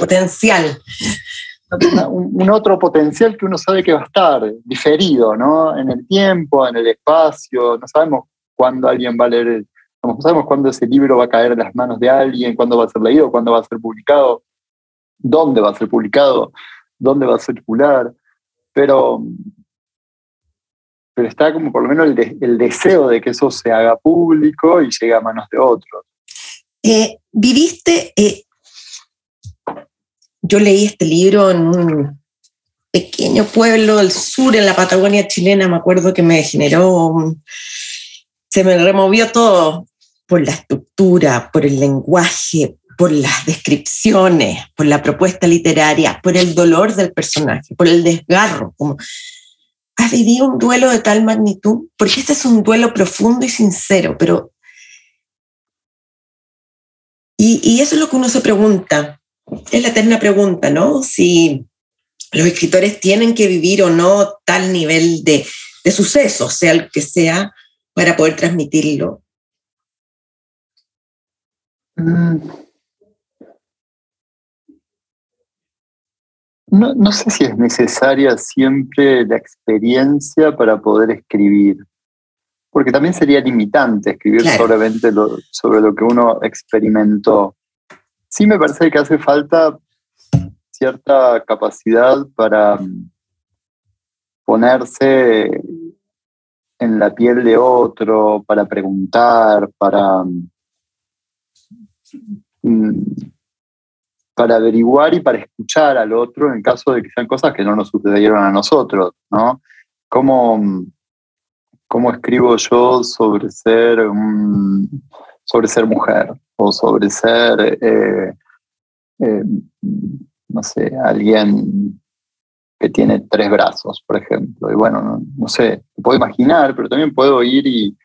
potencial. Un, otro potencial que uno sabe que va a estar diferido, ¿no? En el tiempo, en el espacio, no sabemos cuándo alguien va a leer, no sabemos cuándo ese libro va a caer en las manos de alguien, cuándo va a ser leído, cuándo va a ser publicado, dónde va a ser publicado, dónde va a circular, pero pero está como por lo menos el, deseo de que eso se haga público y llegue a manos de otros. Eh, viviste, eh, yo leí este libro en un pequeño pueblo del sur, en la Patagonia chilena, me acuerdo que me generó, se me removió todo por la estructura, por el lenguaje, por las descripciones, por la propuesta literaria, por el dolor del personaje, por el desgarro. Como, ¿Has vivido un duelo de tal magnitud? Porque este es un duelo profundo y sincero, pero... Y, eso es lo que uno se pregunta. Es la eterna pregunta, ¿no? Si los escritores tienen que vivir o no tal nivel de, de suceso, sea el que sea, para poder transmitirlo. Mm. No, sé si es necesaria siempre la experiencia para poder escribir, porque también sería limitante escribir solamente sobre lo que uno experimentó. Sí me parece que hace falta cierta capacidad para mm, ponerse en la piel de otro, para preguntar, para, mm, para averiguar y para escuchar al otro en caso de que sean cosas que no nos sucedieron a nosotros, ¿no? ¿Cómo, cómo escribo yo sobre ser, sobre ser mujer o sobre ser, eh, eh, no sé, alguien que tiene tres brazos, por ejemplo. Y bueno, no, sé, puedo imaginar, pero también puedo ir y,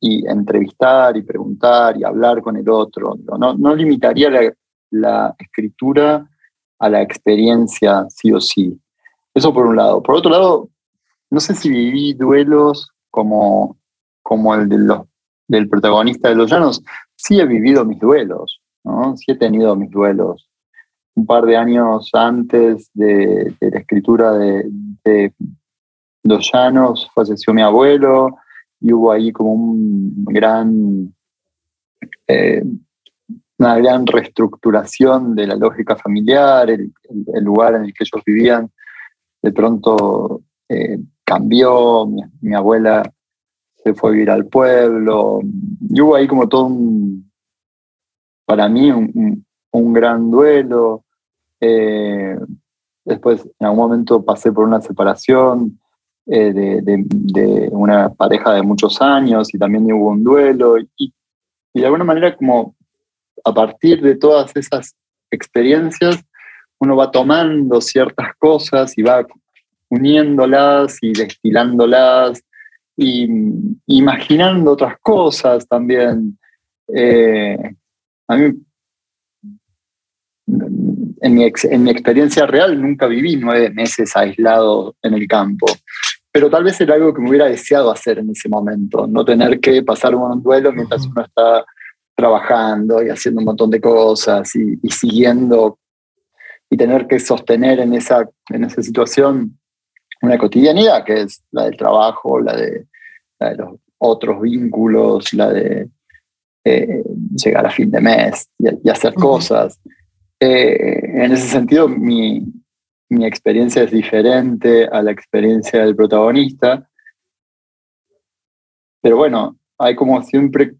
entrevistar y preguntar y hablar con el otro. No, no limitaría la, escritura a la experiencia sí o sí. Eso por un lado. Por otro lado, no sé si viví duelos como, como el del protagonista de Los Llanos. Sí he vivido mis duelos, ¿no? Sí he tenido mis duelos un par de años antes de, la escritura de, Los Llanos, falleció mi abuelo y hubo ahí como un gran, eh, una gran reestructuración de la lógica familiar, el, lugar en el que ellos vivían de pronto eh, cambió, mi, abuela se fue a vivir al pueblo, y hubo ahí como todo un, para mí, un, un gran duelo. Eh, después, en algún momento pasé por una separación eh, de, una pareja de muchos años y también hubo un duelo. Y, de alguna manera, como a partir de todas esas experiencias, uno va tomando ciertas cosas y va uniéndolas y destilándolas y imaginando otras cosas también. Eh, a mí en mi, experiencia real nunca viví nueve meses aislado en el campo, pero tal vez era algo que me hubiera deseado hacer en ese momento, no tener que pasar un duelo mientras uno está trabajando y haciendo un montón de cosas y, siguiendo y tener que sostener en esa, en esa situación una cotidianidad que es la del trabajo, la de, los otros vínculos, la de eh, llegar a fin de mes y, hacer cosas. Eh, en ese sentido, mi, experiencia es diferente a la experiencia del protagonista. Pero bueno, hay como siempre,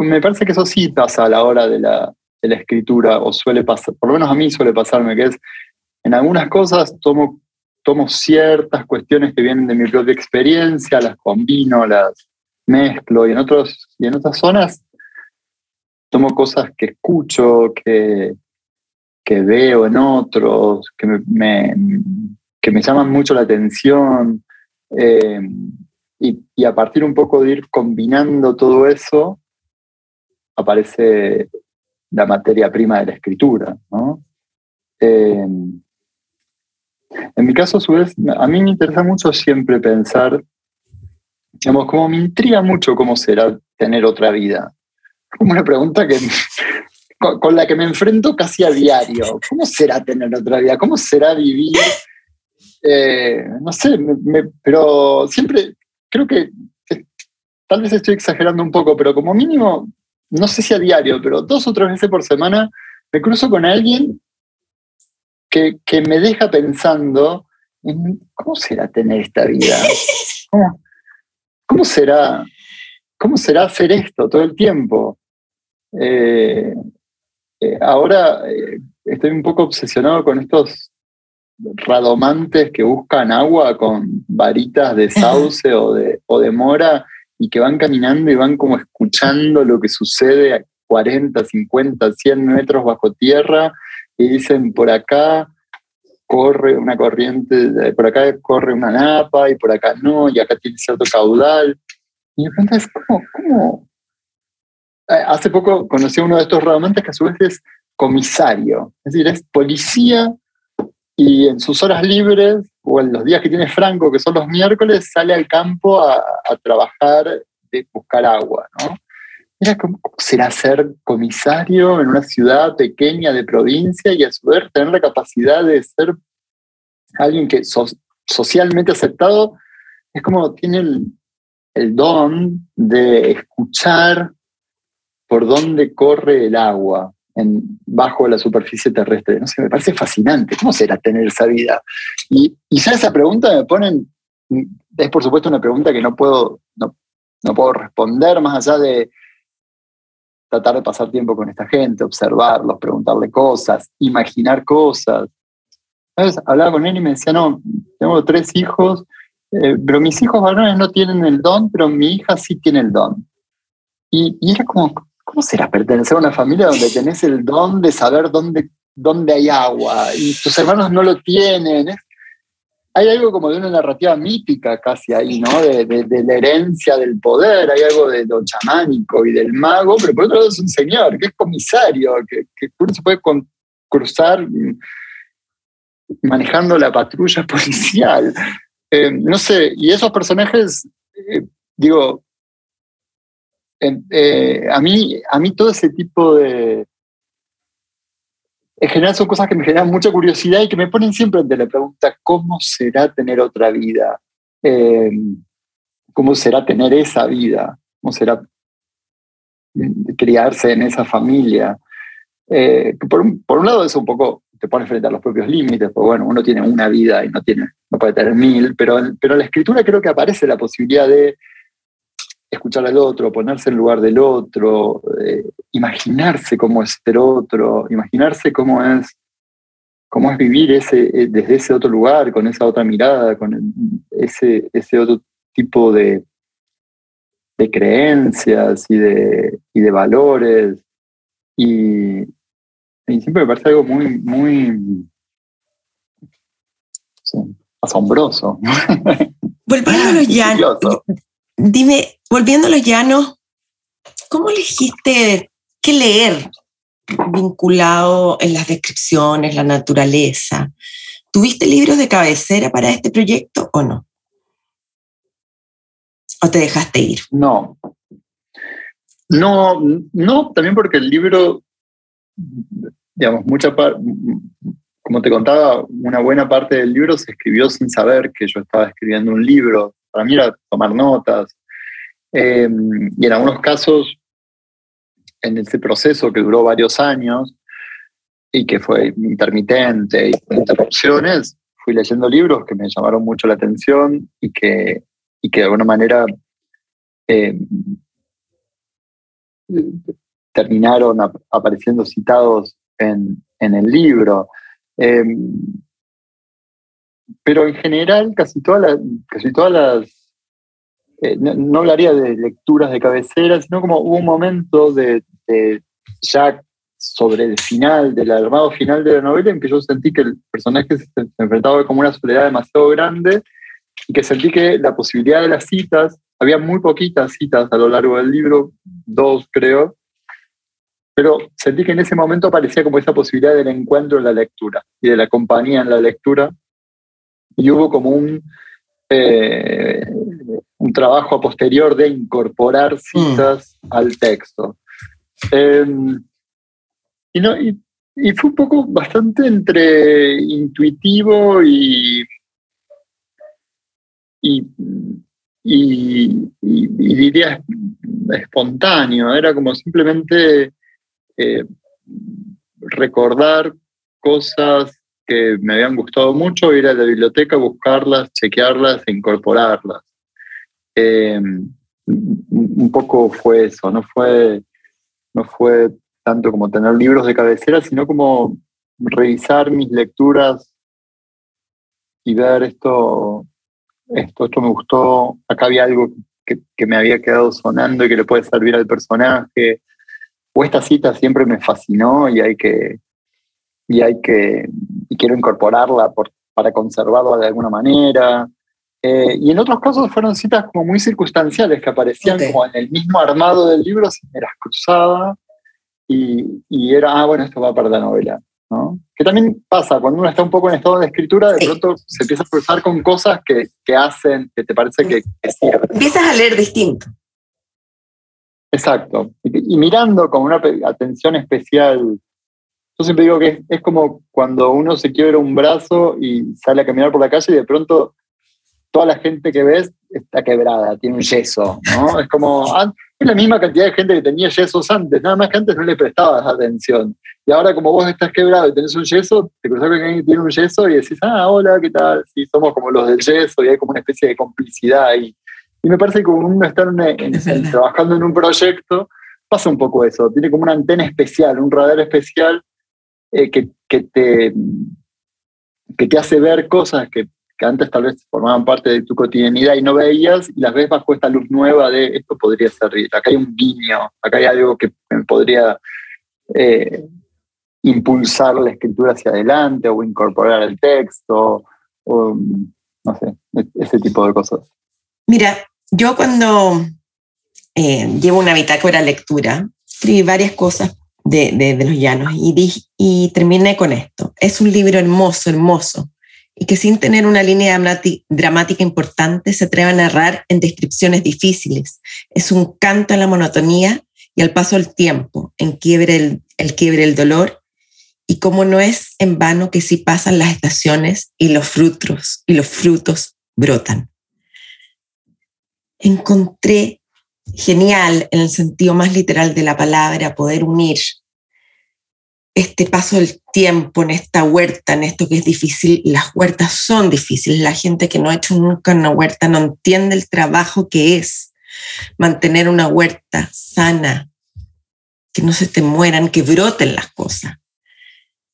me parece que eso sí pasa a la hora de la, escritura, o suele pasar, por lo menos a mí suele pasarme, que es, en algunas cosas tomo, tomo ciertas cuestiones que vienen de mi propia experiencia, las combino, las mezclo, y en, otros, y en otras zonas tomo cosas que escucho, que, que veo en otros, que me, que me llaman mucho la atención. Eh, y, a partir un poco de ir combinando todo eso, aparece la materia prima de la escritura. Eh, en mi caso, a su vez, a mí me interesa mucho siempre pensar, digamos, como me intriga mucho cómo será tener otra vida. Como una pregunta que con, la que me enfrento casi a diario. ¿Cómo será tener otra vida? ¿Cómo será vivir? Eh, no sé, pero siempre creo que, tal vez estoy exagerando un poco, pero como mínimo, no sé si a diario, pero dos o tres veces por semana me cruzo con alguien que, me deja pensando en cómo será tener esta vida. ¿Cómo, será? ¿Cómo será hacer esto todo el tiempo? Eh, eh, ahora eh, estoy un poco obsesionado con estos radomantes que buscan agua con varitas de sauce o de, mora y que van caminando y van como escuchando lo que sucede 40, 50, 100 metros bajo tierra y dicen por acá corre una corriente, por acá corre una napa y por acá no, y acá tiene cierto caudal. Y me preguntas, ¿cómo, cómo? Eh, hace poco conocí a uno de estos ramantes que a su vez es comisario, es decir, es policía y en sus horas libres o en los días que tiene Franco, que son los miércoles, sale al campo a, trabajar de buscar agua, ¿no? Como, ¿cómo será ser comisario en una ciudad pequeña de provincia y a su vez tener la capacidad de ser alguien que es socialmente aceptado? Es como tiene el don de escuchar por dónde corre el agua bajo la superficie terrestre. No sé, me parece fascinante. ¿Cómo será tener esa vida? Y, y ya esa pregunta me ponen, es por supuesto una pregunta que no puedo, no, no puedo responder más allá de tratar de pasar tiempo con esta gente, observarlos, preguntarle cosas, imaginar cosas. Hablaba con él y me decía, no, tengo tres hijos, eh, pero mis hijos varones no tienen el don, pero mi hija sí tiene el don. Y, era como, ¿cómo será pertenecer a una familia donde tenés el don de saber dónde, dónde hay agua y tus hermanos no lo tienen? hay algo como de una narrativa mítica casi ahí, ¿no? De, la herencia del poder, hay algo de lo chamánico y del mago, pero por otro lado es un señor que es comisario, que, uno se puede cruzar manejando la patrulla policial. Eh, no sé, y esos personajes, eh, digo, eh, a, mí, a mí todo ese tipo de, en general son cosas que me generan mucha curiosidad y que me ponen siempre ante la pregunta, ¿cómo será tener otra vida? Em, ¿Cómo será tener esa vida? ¿Cómo será criarse en esa familia? Eh, por, un, por, un, lado eso un poco te pone frente a los propios límites, porque bueno, uno tiene una vida y no, tiene, no puede tener mil, pero, pero en la escritura creo que aparece la posibilidad de escuchar al otro, ponerse en lugar del otro, eh, imaginarse cómo es ser otro, imaginarse cómo es, cómo es vivir ese, eh, desde ese otro lugar, con esa otra mirada, con ese, ese otro tipo de, de creencias y de, y de valores. Y, siempre me parece algo muy, muy asombroso. Volviendo a los llanos, dime, volviendo a los llanos, ¿cómo elegiste qué leer vinculado en las descripciones, la naturaleza? ¿Tuviste libros de cabecera para este proyecto o no? ¿O te dejaste ir? No. No, no, también porque el libro, digamos, mucha parte, como te contaba, una buena parte del libro se escribió sin saber que yo estaba escribiendo un libro. Para mí era tomar notas. Eh, y en algunos casos en ese proceso que duró varios años y que fue intermitente y con interrupciones, fui leyendo libros que me llamaron mucho la atención y que, y que de alguna manera eh, terminaron apareciendo citados en, en el libro. Eh, pero en general, casi, todas casi todas las eh, no, hablaría de lecturas de cabecera, sino como hubo un momento de, ya sobre el final, del armado final de la novela, en que yo sentí que el personaje se, enfrentaba como una soledad demasiado grande y que sentí que la posibilidad de las citas, había muy poquitas citas a lo largo del libro, dos creo, pero sentí que en ese momento aparecía como esa posibilidad del encuentro en la lectura y de la compañía en la lectura. Y hubo como un, eh, un trabajo posterior de incorporar citas mm. al texto. Em, y, no, y, fue un poco bastante entre intuitivo y, y, diría espontáneo. Era como simplemente eh, recordar cosas me habían gustado mucho, ir a la biblioteca, buscarlas, chequearlas e incorporarlas. Eh, un poco fue eso, no fue, no fue tanto como tener libros de cabecera, sino como revisar mis lecturas y ver esto, esto, esto me gustó, acá había algo que, que, me había quedado sonando y que le puede servir al personaje. o esta cita siempre me fascinó y hay que, y hay que, y quiero incorporarla para conservarla de alguna manera. Eh, y en otros casos fueron citas como muy circunstanciales que aparecían como en el mismo armado del libro, si me las cruzaba y, y, era, ah, bueno, esto va para la novela. ¿no? Que también pasa, cuando uno está un poco en estado de escritura, de pronto se empieza a cruzar con cosas que, que hacen, que te parece que, cierto. Empiezas a leer distinto. Exacto. Y, mirando con una atención especial. Yo siempre digo que es, como cuando uno se quiebra un brazo y sale a caminar por la calle y de pronto toda la gente que ves está quebrada, tiene un yeso, ¿no? Es como, ah, es la misma cantidad de gente que tenía yesos antes, nada más que antes no le prestabas atención. Y ahora como vos estás quebrado y tenés un yeso, te cruzás con alguien que tiene un yeso y decís, ah, hola, ¿qué tal? Sí, somos como los del yeso y hay como una especie de complicidad ahí. Y me parece que como uno está trabajando en un proyecto, pasa un poco eso. Tiene como una antena especial, un radar especial eh, que, que, te, que te hace ver cosas que, que, antes tal vez formaban parte de tu cotidianidad y no veías, y las ves bajo esta luz nueva de esto podría ser, acá hay un guiño, acá hay algo que me podría eh, impulsar la escritura hacia adelante o incorporar el texto, o no sé, ese tipo de cosas. Mira, yo cuando eh, llevo una bitácora lectura, escribí varias cosas de, los llanos y, y terminé con esto. Es un libro hermoso, hermoso, y que sin tener una línea dramática importante se atreve a narrar en descripciones difíciles. Es un canto a la monotonía y al paso del tiempo, en quiebre el, el quiebre el dolor, y como no es en vano que si pasan las estaciones y los frutos, y los frutos brotan encontré genial en el sentido más literal de la palabra poder unir este paso del tiempo en esta huerta, en esto que es difícil. Las huertas son difíciles. La gente que no ha hecho nunca una huerta no entiende el trabajo que es mantener una huerta sana, que no se te mueran, que broten las cosas,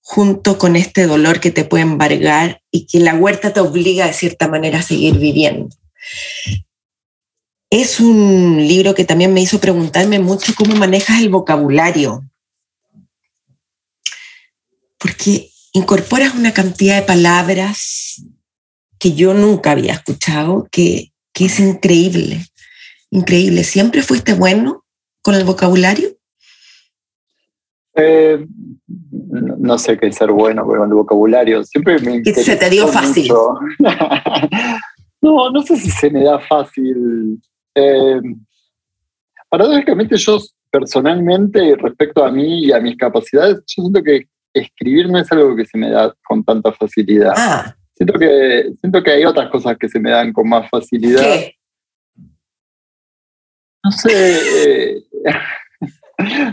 junto con este dolor que te puede embargar y que la huerta te obliga de cierta manera a seguir viviendo. Es un libro que también me hizo preguntarme mucho cómo manejas el vocabulario, porque incorporas una cantidad de palabras que yo nunca había escuchado, que, es increíble, increíble. ¿Siempre fuiste bueno con el vocabulario? Eh, no, sé qué es ser bueno con el vocabulario. Siempre me se te dio fácil. no, no sé si se me da fácil. Eh, paradójicamente yo personalmente, respecto a mí y a mis capacidades, yo siento que escribir no es algo que se me da con tanta facilidad. Ah. Siento, que, siento que hay otras cosas que se me dan con más facilidad. No sé.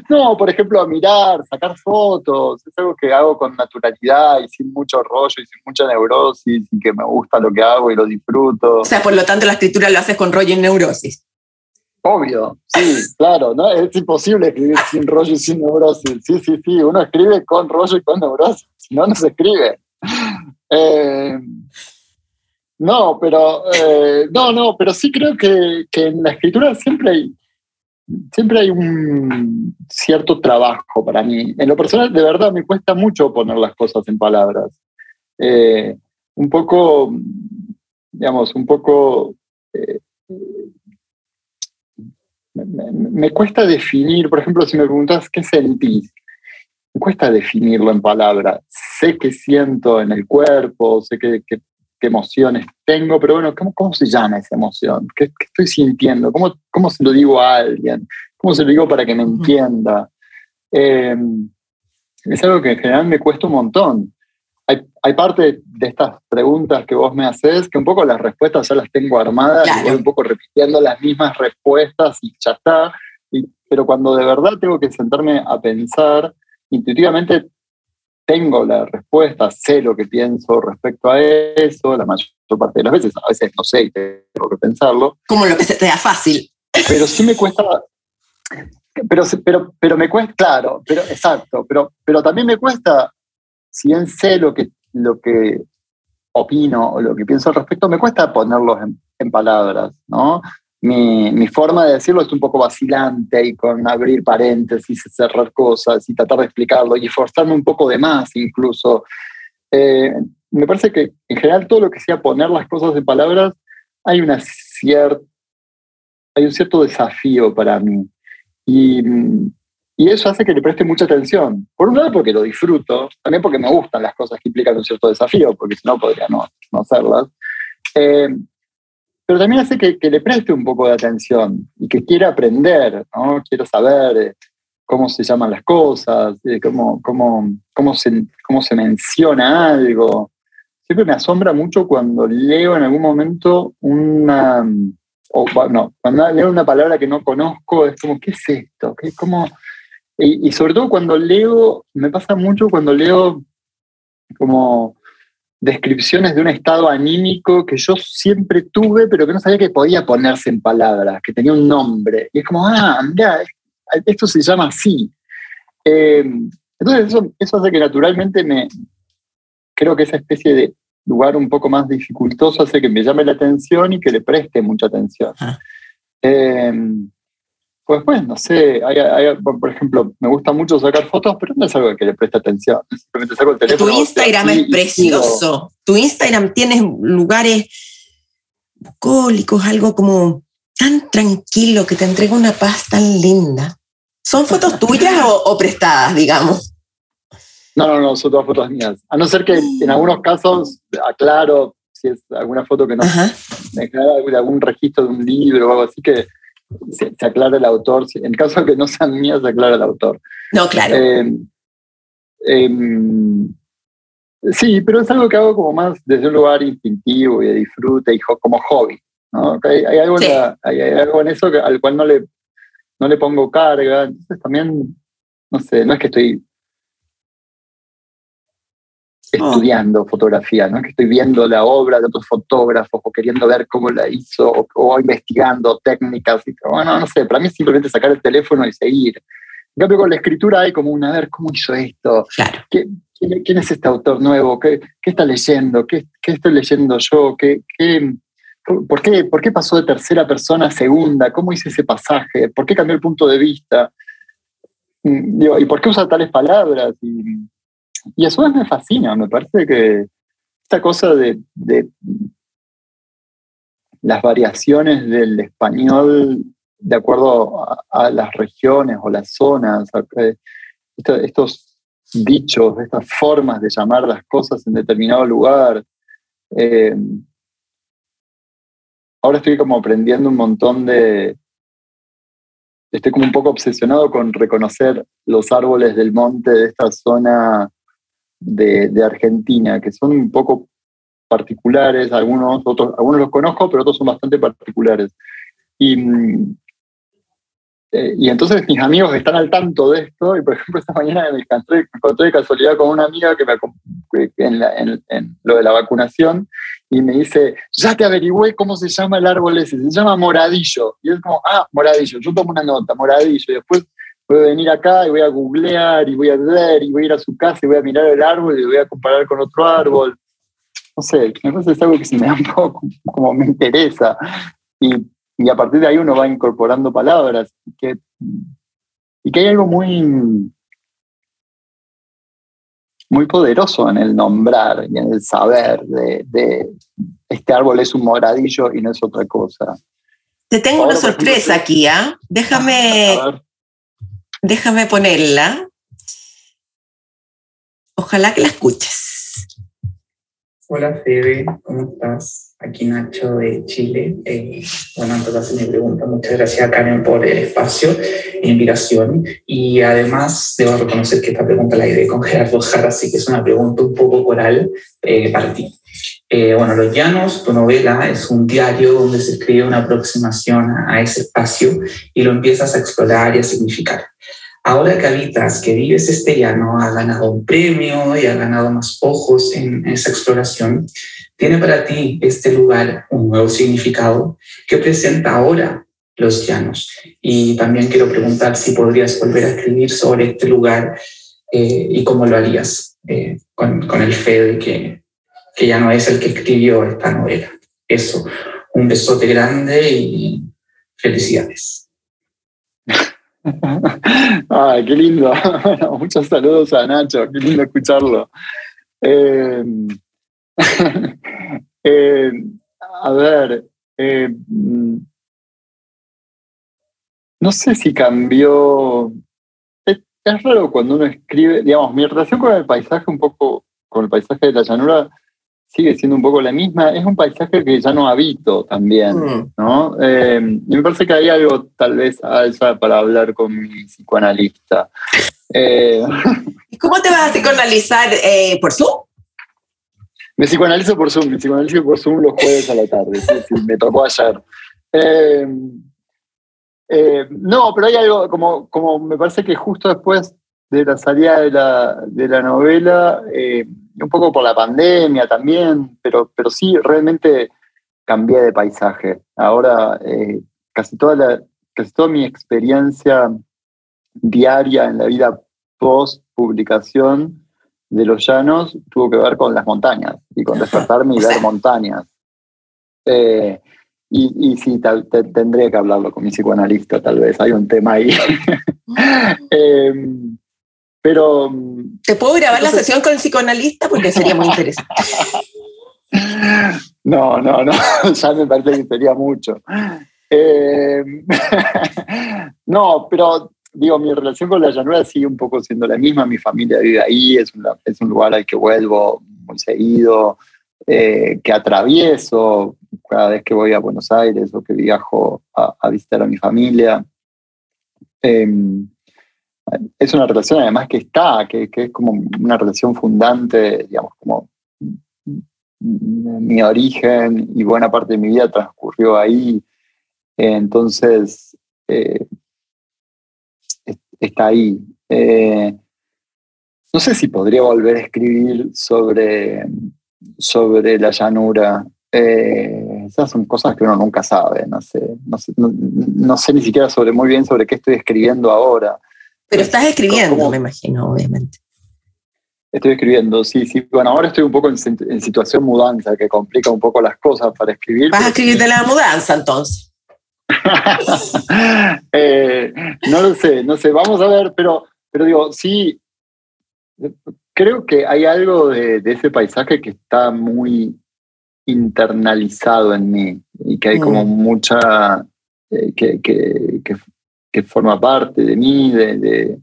No, por ejemplo, mirar, sacar fotos, es algo que hago con naturalidad y sin mucho rollo y sin mucha neurosis y que me gusta lo que hago y lo disfruto. O sea, por lo tanto la escritura lo haces con rollo y neurosis. Obvio, sí, claro, ¿no? Es imposible escribir sin rollo y sin neurosis. Sí, sí, sí, uno escribe con rollo y con neurosis, si no, no se escribe. Eh, no, pero eh, no, no, pero sí creo que, que en la escritura siempre hay, siempre hay un cierto trabajo para mí. En lo personal, de verdad, me cuesta mucho poner las cosas en palabras. Eh, un poco, digamos, un poco... Eh, me, cuesta definir, por ejemplo, si me preguntas qué sentís, me cuesta definirlo en palabras. Sé que siento en el cuerpo, sé que, qué emociones tengo, pero bueno, ¿cómo, cómo se llama esa emoción? ¿Qué, estoy sintiendo? ¿Cómo, ¿Cómo, se lo digo a alguien? ¿Cómo se lo digo para que me entienda? Em, es algo que en general me cuesta un montón. Hay, hay, parte de estas preguntas que vos me haces que un poco las respuestas ya las tengo armadas y voy un poco repitiendo las mismas respuestas y ya está. pero cuando de verdad tengo que sentarme a pensar, intuitivamente tengo la respuesta, sé lo que pienso respecto a eso, la mayor parte de las veces, a veces no sé y tengo que pensarlo. Como lo que se te da fácil. Pero sí me cuesta, pero, pero, pero me cuesta, claro, pero, exacto, pero, pero también me cuesta, si bien sé lo que, lo que opino o lo que pienso al respecto, me cuesta ponerlos en, en palabras, ¿no? Mi, mi, forma de decirlo es un poco vacilante y con abrir paréntesis, cerrar cosas y tratar de explicarlo y esforzarme un poco de más incluso. Eh, me parece que en general todo lo que sea poner las cosas en palabras, hay, una cierta, hay un cierto desafío para mí. Y, y eso hace que le preste mucha atención. Por un lado porque lo disfruto, también porque me gustan las cosas que implican un cierto desafío, porque si no podría no, no hacerlas. Eh, pero también hace que, le preste un poco de atención y que quiera aprender, ¿no? Quiero saber eh, cómo se llaman las cosas, eh, cómo, cómo, cómo, se, cómo se menciona algo. Siempre me asombra mucho cuando leo en algún momento una, o no, cuando leo una palabra que no conozco, es como, ¿qué es esto? ¿Qué, cómo? Y, y sobre todo cuando leo, me pasa mucho cuando leo como descripciones de un estado anímico que yo siempre tuve, pero que no sabía que podía ponerse en palabras, que tenía un nombre. Y es como, ah, mira, esto se llama así. Eh, entonces eso, eso hace que naturalmente me, creo que esa especie de lugar un poco más dificultoso hace que me llame la atención y que le preste mucha atención. Ah. Eh, pues pues, no sé, por ejemplo, me gusta mucho sacar fotos, pero no es algo que le preste atención. Simplemente saco el teléfono. Tu Instagram es precioso. Tu Instagram tiene lugares bucólicos, algo como tan tranquilo que te entrega una paz tan linda. ¿Son fotos tuyas o, prestadas, digamos? No, no, no, son todas fotos mías. A no ser que en algunos casos aclaro si es alguna foto que no me de algún registro de un libro o algo así que se, aclara el autor. En caso de que no sean mías, se aclara el autor. No, claro. Em, em, sí, pero es algo que hago como más desde un lugar instintivo y de disfrute y como hobby. Hay, algo en eso al cual no le, no le pongo carga. Entonces también, no sé, no es que estoy estudiando fotografía, no que estoy viendo la obra de otros fotógrafos o queriendo ver cómo la hizo o, investigando técnicas. Y, bueno, no sé, para mí es simplemente sacar el teléfono y seguir. En cambio, con la escritura hay como una, a ver, ¿cómo hizo esto? quién, es este autor nuevo? ¿Qué, qué está leyendo? ¿Qué, ¿Qué, estoy leyendo yo? ¿Qué, qué, por, qué, ¿Por qué pasó de tercera persona a segunda? ¿Cómo hice ese pasaje? ¿Por qué cambió el punto de vista? Mm, ¿Y por qué usa tales palabras? Y, y vez me fascina, me parece que esta cosa de, las variaciones del español de acuerdo a, las regiones o las zonas, estos dichos, estas formas de llamar las cosas en determinado lugar. Eh, ahora estoy como aprendiendo un montón de... Estoy como un poco obsesionado con reconocer los árboles del monte de esta zona de, Argentina, que son un poco particulares, algunos, otros, algunos los conozco, pero otros son bastante particulares. Y, eh, y entonces mis amigos están al tanto de esto, y por ejemplo esta mañana me encontré, de casualidad con una amiga que me en, en, en, lo de la vacunación, y me dice, ya te averigüé cómo se llama el árbol ese, se llama moradillo. Y es como, ah, moradillo, yo tomo una nota, moradillo, y después voy a venir acá y voy a googlear y voy a ver y voy a ir a su casa y voy a mirar el árbol y voy a comparar con otro árbol. No sé, me es algo que se me da un poco como me interesa. Y, y, a partir de ahí uno va incorporando palabras. Y que, y que hay algo muy, muy poderoso en el nombrar y en el saber de, de este árbol es un moradillo y no es otra cosa. Te tengo una sorpresa aquí, ¿ah? Déjame, Déjame ponerla. Ojalá que la escuches. Hola Febe, ¿cómo estás? Aquí Nacho de Chile. Eh, bueno, entonces mi pregunta. Muchas gracias Karen por el espacio e invitación. Y además debo reconocer que esta pregunta la idea con Gerardo Jarra, así que es una pregunta un poco coral eh, para ti. Eh, bueno, Los Llanos, tu novela, es un diario donde se escribe una aproximación a ese espacio y lo empiezas a explorar y a significar. Ahora que habitas, que vives este llano, ha ganado un premio y ha ganado más ojos en esa exploración, tiene para ti este lugar un nuevo significado que presenta ahora los llanos. Y también quiero preguntar si podrías volver a escribir sobre este lugar eh, y cómo lo harías eh, con, con, el Fede que, que ya no es el que escribió esta novela. Eso, un besote grande y Felicidades. Ay, qué lindo. muchos saludos a Nacho, qué lindo escucharlo. Eh, eh, a ver, mm, no sé si cambió. Es, raro cuando uno escribe, digamos, mi relación con el paisaje, un poco con el paisaje de la llanura, sigue siendo un poco la misma. Es un paisaje que ya no habito también, mm. ¿no? Eh, me parece que hay algo tal vez alza para hablar con mi psicoanalista. Eh, ¿Y cómo te vas a psicoanalizar? Eh, ¿Por Zoom? Me psicoanalizo por Zoom, me psicoanalizo por Zoom los jueves a la tarde, me tocó ayer. no, pero hay algo, como, como me parece que justo después de la salida de la, de la novela, un poco por la pandemia también, pero, pero sí, realmente cambié de paisaje. Ahora, eh, casi, toda la, casi toda mi experiencia diaria en la vida post publicación de los llanos tuvo que ver con las montañas y con despertarme y ver montañas. Eh, y, y, sí, tal, tendría que hablarlo con mi psicoanalista, tal vez. Hay un tema ahí. eh, pero. ¿Te puedo grabar la sesión con el psicoanalista? Porque sería muy interesante. No, no, no, ya me parece que sería mucho. Eh, no, pero digo, mi relación con la llanura sigue un poco siendo la misma. Mi familia vive ahí, es, es un lugar al que vuelvo muy seguido, eh, que atravieso cada vez que voy a Buenos Aires o que viajo a, visitar a mi familia. Em, es una relación además que está, que, es como una relación fundante, digamos, como mi origen y buena parte de mi vida transcurrió ahí. Entonces, eh, está ahí. Eh, no sé si podría volver a escribir sobre, sobre la llanura. Eh, esas son cosas que uno nunca sabe. No sé, no sé ni siquiera sobre, muy bien sobre qué estoy escribiendo ahora. Pero estás escribiendo, me imagino, obviamente. Estoy escribiendo, sí, sí. Bueno, ahora estoy un poco en, situación mudanza, que complica un poco las cosas para escribir. ¿Vas a escribir de la mudanza entonces? Eh, no lo sé, no sé, vamos a ver, pero, pero digo, sí, creo que hay algo de, ese paisaje que está muy internalizado en mí y que hay como mm. mucha, eh, que, que, que forma parte de mí, de,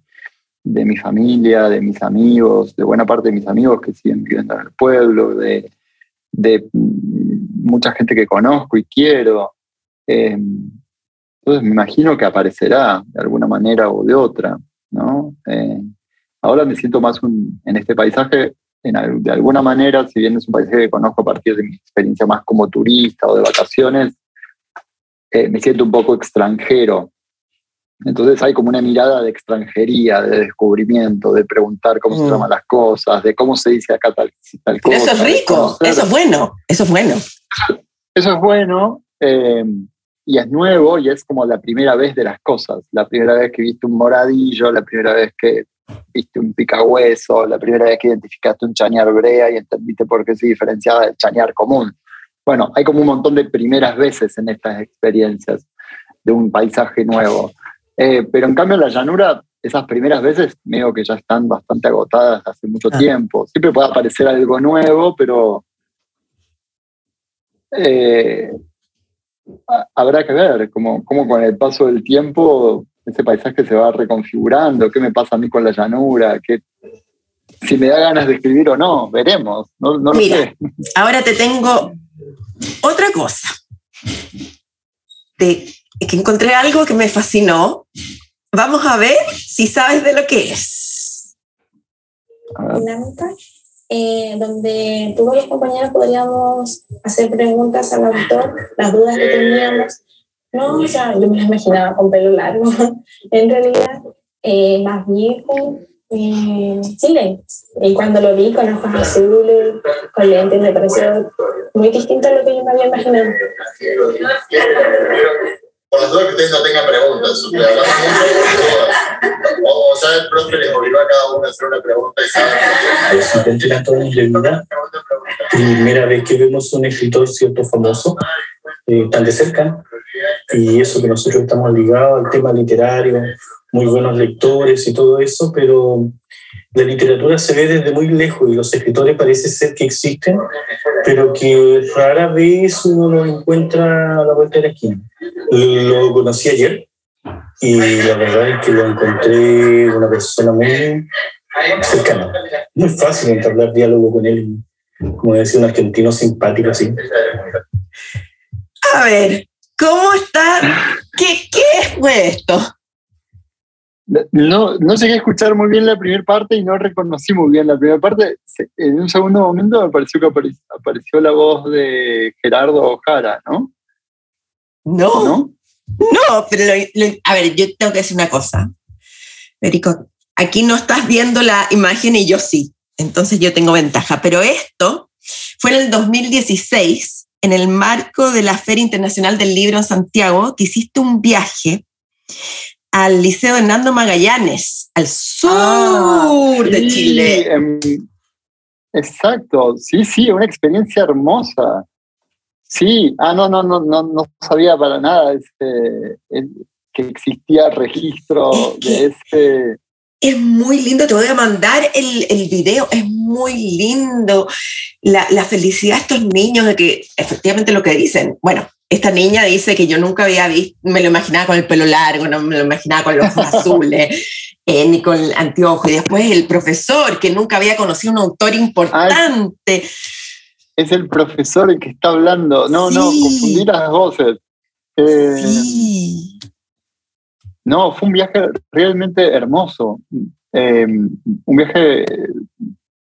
mi familia, de mis amigos, de buena parte de mis amigos que siguen viviendo en el pueblo, de, mucha gente que conozco y quiero. Eh, entonces me imagino que aparecerá de alguna manera o de otra. ¿no? Eh, ahora me siento más en este paisaje, de alguna manera, si bien es un paisaje que conozco a partir de mi experiencia más como turista o de vacaciones, eh, me siento un poco extranjero entonces hay como una mirada de extranjería, de descubrimiento, de preguntar cómo se mm. llaman las cosas, de cómo se dice acá tal, tal cosa. Eso es rico, eso es bueno, eso es bueno. Eso es bueno eh, y es nuevo y es como la primera vez de las cosas. La primera vez que viste un moradillo, la primera vez que viste un picahueso, la primera vez que identificaste un chañar brea y entendiste por qué se diferenciaba del chañar común. Bueno, hay como un montón de primeras veces en estas experiencias de un paisaje nuevo. Eh, pero en cambio en la llanura, esas primeras veces veo que ya están bastante agotadas hace mucho ah. tiempo. Siempre puede aparecer algo nuevo, pero eh, habrá que ver cómo, con el paso del tiempo ese paisaje se va reconfigurando, qué me pasa a mí con la llanura, ¿Qué, si me da ganas de escribir o no, veremos. No, no Mira, sé. ahora te tengo otra cosa. Te que encontré algo que me fascinó. Vamos a ver si sabes de lo que es. Dinámica, eh, donde todos los compañeros podríamos hacer preguntas al autor, las dudas que teníamos. No, o sea, yo me imaginaba con pelo largo. en realidad, eh, más viejo, eh, sí, y cuando lo vi con ojos azules, con lentes, me pareció muy distinto a lo que yo me había imaginado por las dudas que ustedes no tengan preguntas, ustedes hablamos mucho, o, o sea, el profe les obligó a cada uno a hacer una pregunta y saben. Toda mi vida, primera vez que vemos un escritor cierto famoso, eh, tan de cerca, y eso que nosotros estamos ligados al tema literario, muy buenos lectores y todo eso, pero la literatura se ve desde muy lejos y los escritores parece ser que existen, pero que rara vez uno lo encuentra a la vuelta de la esquina. Lo conocí ayer y la verdad es que lo encontré una persona muy cercana. Muy fácil entablar diálogo con él, como decía un argentino simpático así. A ver, ¿cómo está? ¿Qué, qué fue esto? No, no llegué a escuchar muy bien la primera parte y no reconocí muy bien la primera parte. En un segundo momento me pareció que apareció, la voz de Gerardo Ojara, ¿no? No. ¿No? No, pero a ver, yo tengo que decir una cosa. Federico, aquí no estás viendo la imagen y yo sí. Entonces yo tengo ventaja. Pero esto fue en el 2016, en el marco de la Feria Internacional del Libro en Santiago, que hiciste un viaje al Liceo Hernando Magallanes, al sur ah, de Chile. Em, exacto, sí, sí, una experiencia hermosa. Sí, ah, no, no, no, no, no sabía para nada este, que existía registro de este. Es muy lindo, te voy a mandar el, el video, es muy lindo. La, la, felicidad de estos niños de que efectivamente lo que dicen, bueno, esta niña dice que yo nunca había visto, me lo imaginaba con el pelo largo, no me lo imaginaba con los ojos azules, eh, ni con el anteojo. Y después el profesor, que nunca había conocido un autor importante. es el profesor el que está hablando. No, no, confundí las voces. Eh, sí. No, fue un viaje realmente hermoso. Eh, un viaje,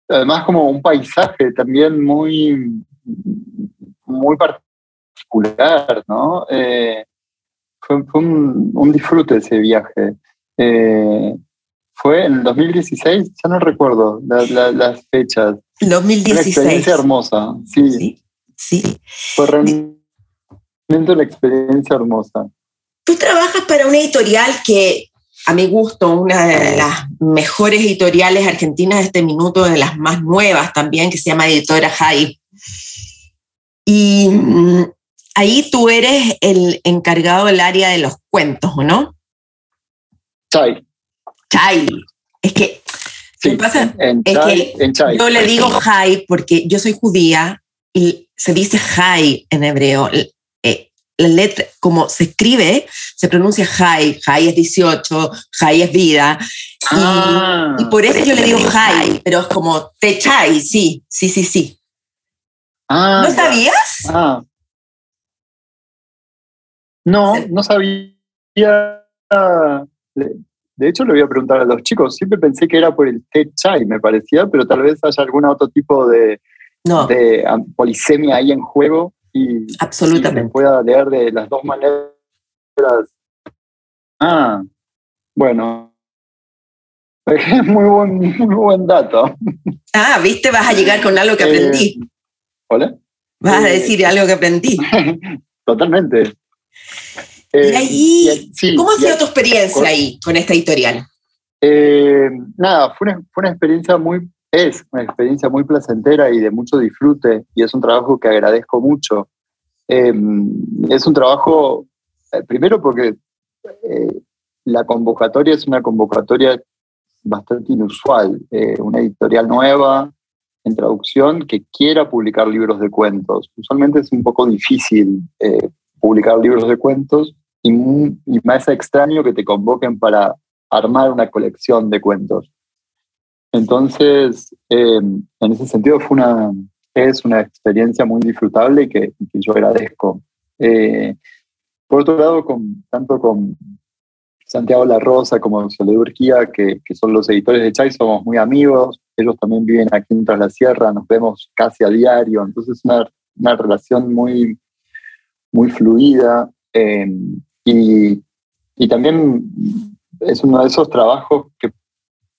además como un paisaje también muy, muy particular ¿no? Eh, fue, un, disfrute ese viaje. Eh, fue en el 2016, ya no recuerdo las fechas. 2016. Una experiencia hermosa, sí. Sí. Fue realmente una experiencia hermosa. Tú trabajas para una editorial que, a mi gusto, una de las mejores editoriales argentinas de este minuto, de las más nuevas también, que se llama Editora High. Y mm, ahí tú eres el encargado del área de los cuentos, ¿o no? Chai. Chai. Es que, ¿qué pasa? es que yo le digo Jai porque yo soy judía y se dice Jai en hebreo. Eh, la letra, como se escribe, se pronuncia Jai. Jai es 18, Jai es vida. Y, ah. por eso yo le digo Jai, pero es como te chai, sí, sí, sí, sí. Ah, ¿No sabías? Ah. No, no sabía. De hecho, le voy a preguntar a los chicos. Siempre pensé que era por el té chai, me parecía, pero tal vez haya algún otro tipo de, de polisemia ahí en juego y, Absolutamente. pueda leer de las dos maneras. Ah, bueno. Es muy buen, muy buen dato. Ah, viste, vas a llegar con algo que aprendí. Eh, ¿Hola? Vas a eh, decir algo que aprendí. Totalmente. Eh, ahí, ¿cómo ha sido tu experiencia ahí con esta editorial? Eh, nada, fue una, fue una, experiencia muy, es una experiencia muy placentera y de mucho disfrute y es un trabajo que agradezco mucho. Eh, es un trabajo, primero porque la convocatoria es una convocatoria bastante inusual, una editorial nueva en traducción que quiera publicar libros de cuentos. Usualmente es un poco difícil publicar libros de cuentos y, y más extraño que te convoquen para armar una colección de cuentos. Entonces, em, en ese sentido fue una, es una experiencia muy disfrutable y que, yo agradezco. Eh, por otro lado, con, tanto con Santiago La Rosa como Soledad Urquía, que, que, son los editores de Chai, somos muy amigos. Ellos también viven aquí en Tras la Sierra, nos vemos casi a diario. Entonces, es una, una relación muy, muy fluida em, y, y, también es uno de esos trabajos que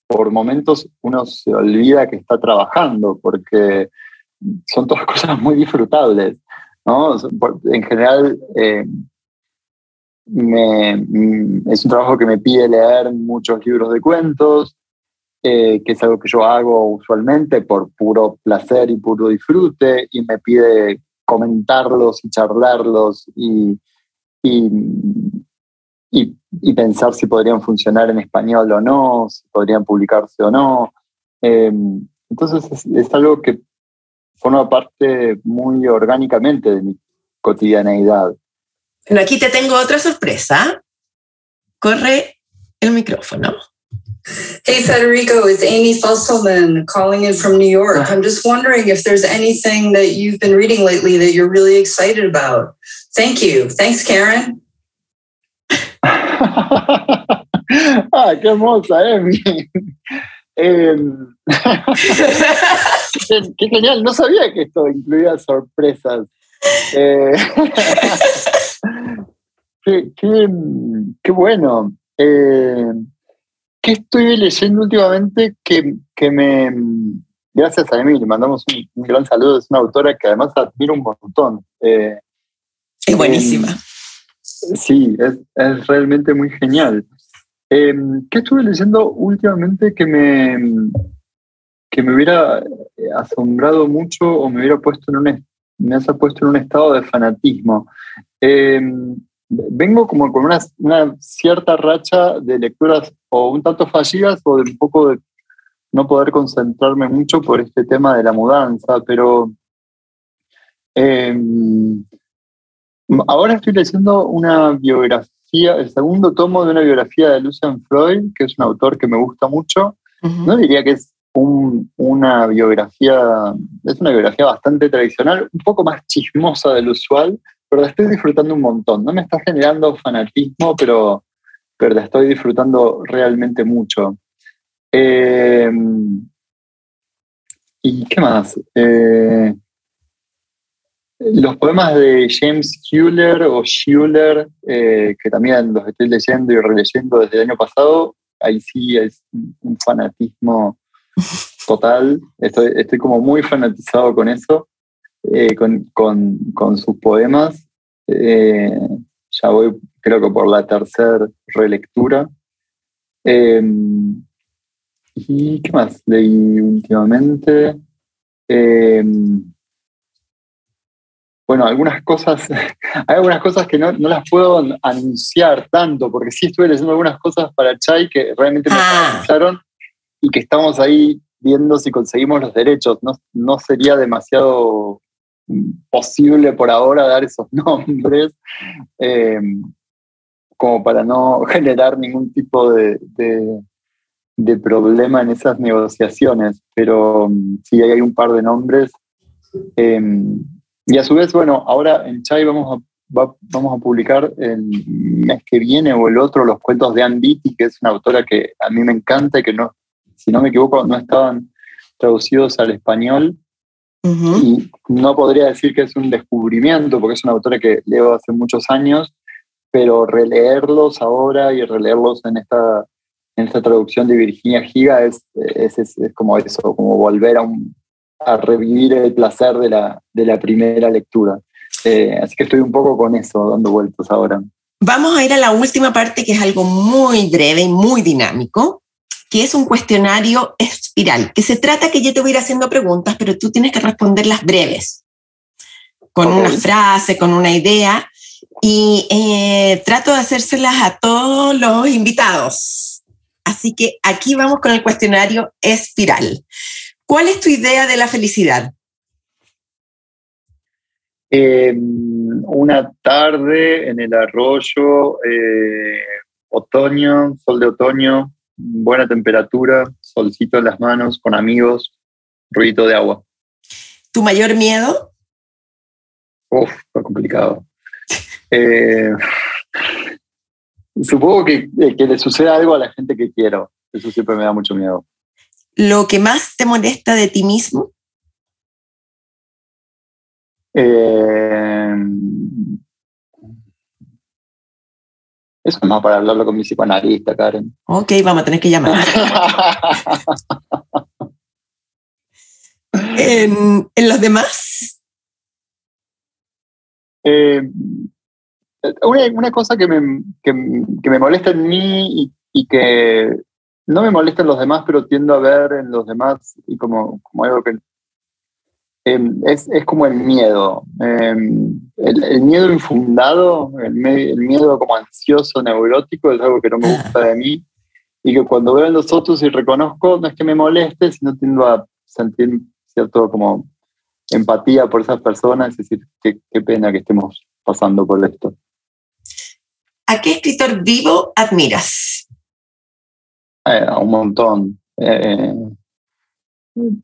por momentos uno se olvida que está trabajando porque son todas cosas muy disfrutables. ¿no? En general, em, es un trabajo que me pide leer muchos libros de cuentos, eh, que es algo que yo hago usualmente por puro placer y puro disfrute, y me pide comentarlos y charlarlos y, y, y, pensar si podrían funcionar en español o no, si podrían publicarse o no. Em, entonces es, algo que forma parte muy orgánicamente de mi cotidianeidad. Bueno, aquí te tengo otra sorpresa. Corre el micrófono. Hey, Federico, it's Amy Fusselman calling in from New York. I'm just wondering if there's anything that you've been reading lately that you're really excited about. Thank you. Thanks, Karen. ah, qué hermosa, Amy. Eh, qué, genial, no sabía que esto incluía sorpresas. Eh, qué, qué, qué, bueno. Eh, ¿Qué estoy leyendo últimamente que, que me... Gracias a le mandamos un, gran saludo. Es una autora que además admiro un montón. Eh, es buenísima. sí, es, es, realmente muy genial. Em, ¿Qué estuve leyendo últimamente que me, que me hubiera asombrado mucho o me hubiera puesto en un, me ha puesto en un estado de fanatismo? Vengo como con una, una, cierta racha de lecturas o un tanto fallidas o de un poco de no poder concentrarme mucho por este tema de la mudanza, pero em, ahora estoy leyendo una biografía, el segundo tomo de una biografía de Lucian Freud, que es un autor que me gusta mucho. No diría que es una biografía, es una biografía bastante tradicional, un poco más chismosa del usual, pero la estoy disfrutando un montón. No me está generando fanatismo, pero, pero la estoy disfrutando realmente mucho. Eh, ¿Y qué más? Eh, los poemas de James Schuller o Schuller, eh, que también los estoy leyendo y releyendo desde el año pasado, ahí sí es un fanatismo total. Estoy, estoy como muy fanatizado con eso. Eh, con, con, con, sus poemas. Eh, ya voy, creo que por la tercera relectura. Em, ¿Y qué más leí últimamente? Em, bueno, algunas cosas, hay algunas cosas que no, no, las puedo anunciar tanto, porque sí estuve leyendo algunas cosas para Chai que realmente me ah. y que estamos ahí viendo si conseguimos los derechos. No, no sería demasiado posible por ahora dar esos nombres, eh, como para no generar ningún tipo de, de, problema en esas negociaciones, pero mm, sí hay un par de nombres. Em, y a su vez, bueno, ahora en Chai vamos a, vamos a publicar el mes que viene o el otro los cuentos de Anne Beatty, que es una autora que a mí me encanta y que no, si no me equivoco, no estaban traducidos al español. Y no podría decir que es un descubrimiento, porque es una autora que leo hace muchos años, pero releerlos ahora y releerlos en esta, en esta traducción de Virginia Giga es, es, es, como eso, como volver a, un, a revivir el placer de la, de la primera lectura. Eh, así que estoy un poco con eso, dando vueltas ahora. Vamos a ir a la última parte, que es algo muy breve y muy dinámico, que es un cuestionario espiral, que se trata que yo te voy a ir haciendo preguntas, pero tú tienes que responderlas breves, con una frase, con una idea, y eh, trato de hacérselas a todos los invitados. Así que aquí vamos con el cuestionario espiral. ¿Cuál es tu idea de la felicidad? Em, una tarde en el arroyo, eh, otoño, sol de otoño, buena temperatura, solcito en las manos, con amigos, ruido de agua. ¿Tu mayor miedo? Uf, fue complicado. Eh, supongo que, eh, que le suceda algo a la gente que quiero. Eso siempre me da mucho miedo. ¿Lo que más te molesta de ti mismo? Eh, Eso es más para hablarlo con mi psicoanalista, Karen. Ok, vamos a tener que llamar. ¿En, los demás? Eh, una, cosa que me, que, me, molesta en mí y, que no me molesta en los demás, pero tiendo a ver en los demás y como, como algo que Em, es, es, como el miedo. Em, el, el, miedo infundado, el, el, miedo como ansioso, neurótico, es algo que no me gusta de mí. Y que cuando veo en los otros y reconozco, no es que me moleste, sino tiendo a sentir cierto como empatía por esas personas, es decir, qué, qué pena que estemos pasando por esto. ¿A qué escritor vivo admiras? Eh, a un montón.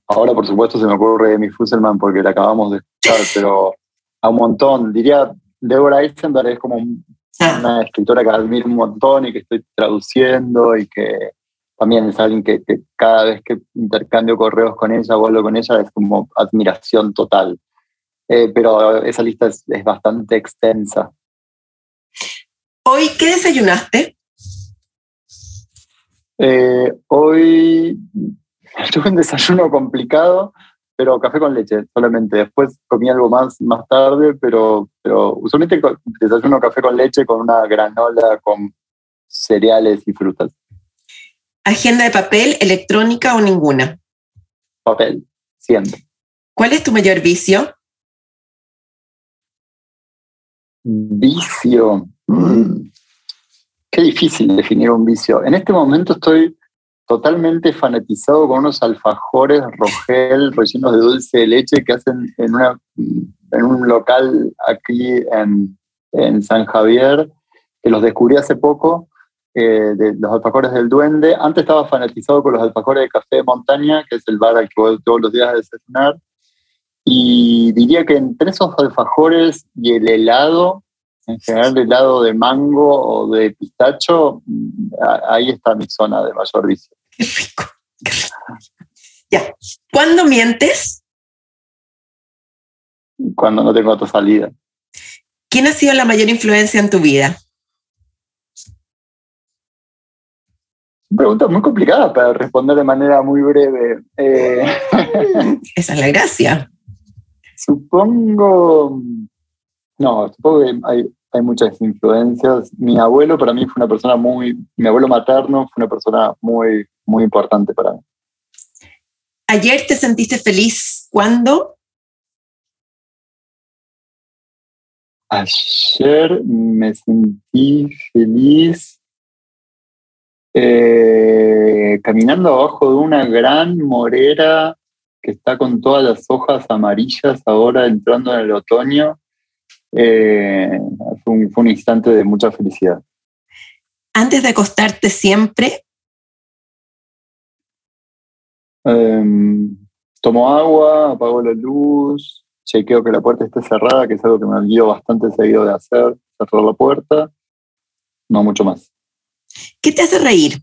Ahora, por supuesto, se me ocurre Amy Fusselman porque la acabamos de escuchar, pero a un montón. Diría, Deborah Eisenberg es como una escritora que admiro un montón y que estoy traduciendo y que también es alguien que, que cada vez que intercambio correos con ella o hablo con ella es como admiración total. Eh, pero esa lista es, es bastante extensa. ¿Hoy qué desayunaste? Eh, hoy tuve un desayuno complicado, pero café con leche solamente. Después comí algo más más tarde, pero, pero usualmente desayuno café con leche con una granola con cereales y frutas. ¿Agenda de papel, electrónica o ninguna? Papel, siempre. ¿Cuál es tu mayor vicio? Vicio. Mm. Qué difícil definir un vicio. En este momento estoy totalmente fanatizado con unos alfajores Rogel rellenos de dulce de leche que hacen en, un local aquí en, San Javier, que los descubrí hace poco, eh, de los alfajores del duende. Antes estaba fanatizado con los alfajores de café de montaña, que es el bar al que voy todos los días a desayunar. Y diría que entre esos alfajores y el helado, en general el helado de mango o de pistacho, ahí está mi zona de mayor vicio. Qué rico, qué rico. Ya. ¿Cuándo mientes? Cuando no tengo otra salida. ¿Quién ha sido la mayor influencia en tu vida? Pregunta muy complicada para responder de manera muy breve. Eh, Esa es la gracia. Supongo. No, supongo que hay, hay muchas influencias. Mi abuelo para mí fue una persona muy. Mi abuelo materno fue una persona muy, muy importante para mí. ¿Ayer te sentiste feliz? ¿Cuándo? Ayer me sentí feliz eh, caminando abajo de una gran morera que está con todas las hojas amarillas ahora entrando en el otoño. Eh, fue, un, fue un instante de mucha felicidad. Antes de acostarte siempre, Em, tomo agua, apago la luz, chequeo que la puerta esté cerrada, que es algo que me olvido bastante seguido de hacer, cerrar la puerta, no mucho más. ¿Qué te hace reír?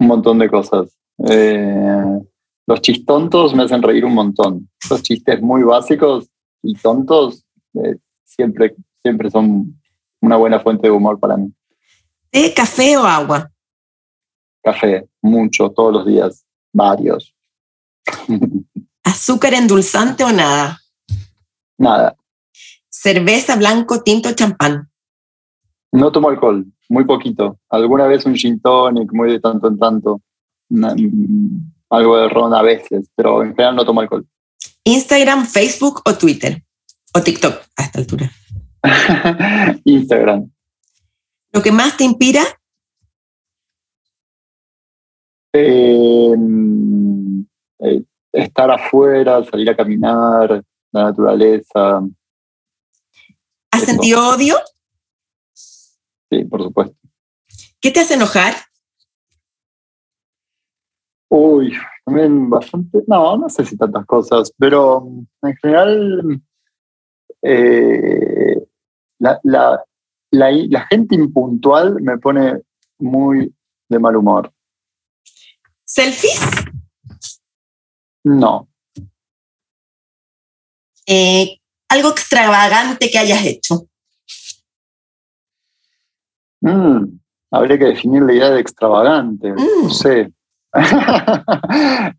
Un montón de cosas. Eh, los chistontos me hacen reír un montón. Los chistes muy básicos y tontos eh, siempre, siempre son una buena fuente de humor para mí. ¿Té, café o agua? Café, mucho, todos los días, varios. ¿Azúcar endulzante o nada? Nada. ¿Cerveza, blanco, tinto, champán? No tomo alcohol, muy poquito. Alguna vez un gin tonic, muy de tanto en tanto. Una, algo de ron a veces, pero en general no tomo alcohol. ¿Instagram, Facebook o Twitter? ¿O TikTok a esta altura? Instagram. ¿Lo que más te inspira? Eh, eh, estar afuera, salir a caminar, la naturaleza. ¿Has Eso. sentido odio? Sí, por supuesto. ¿Qué te hace enojar? Uy, también bastante, no, no sé si tantas cosas, pero en general eh, la, la, la, la gente impuntual me pone muy de mal humor. ¿Selfies? No, Eh, ¿Algo extravagante que hayas hecho? Mm, habría que definir la idea de extravagante, Mm. no sé.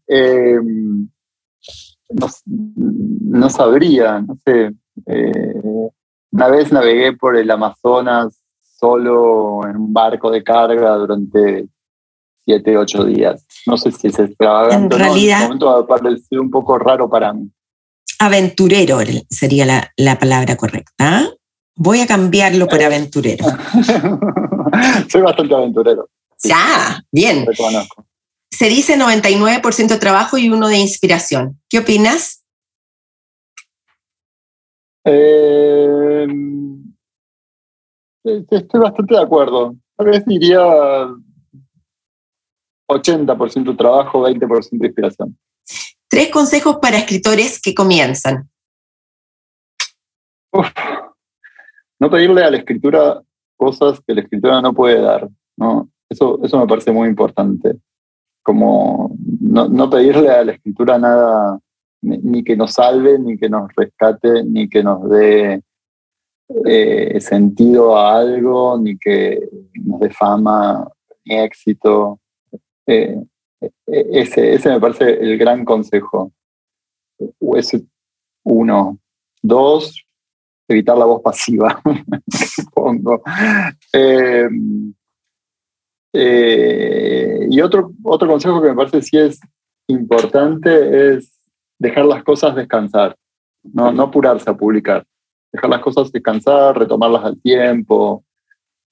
Eh, no, no sabría, no sé. Eh, una vez navegué por el Amazonas solo en un barco de carga durante siete, ocho días. No sé si es extravagante. En ¿no? realidad- En este momento parecer un poco raro para mí. Aventurero sería la, la palabra correcta. Voy a cambiarlo por aventurero. Soy bastante aventurero, Sí. Ya, bien. reconozco. Se dice 99% trabajo y uno de inspiración. ¿Qué opinas? Eh, estoy bastante de acuerdo. Tal vez diría 80% trabajo, 20% inspiración. Tres consejos para escritores que comienzan. Uf. No pedirle a la escritura cosas que la escritura no puede dar. ¿no? Eso, eso me parece muy importante. Como no, no pedirle a la escritura nada, ni, ni que nos salve, ni que nos rescate, ni que nos dé eh, sentido a algo, ni que nos dé fama, ni éxito. Eh, eh, ese, ese me parece el gran consejo. Ese uno. Dos, evitar la voz pasiva, supongo. Eh, eh, y otro, otro consejo que me parece sí es importante es dejar las cosas descansar, no, no apurarse a publicar, dejar las cosas descansar, retomarlas al tiempo,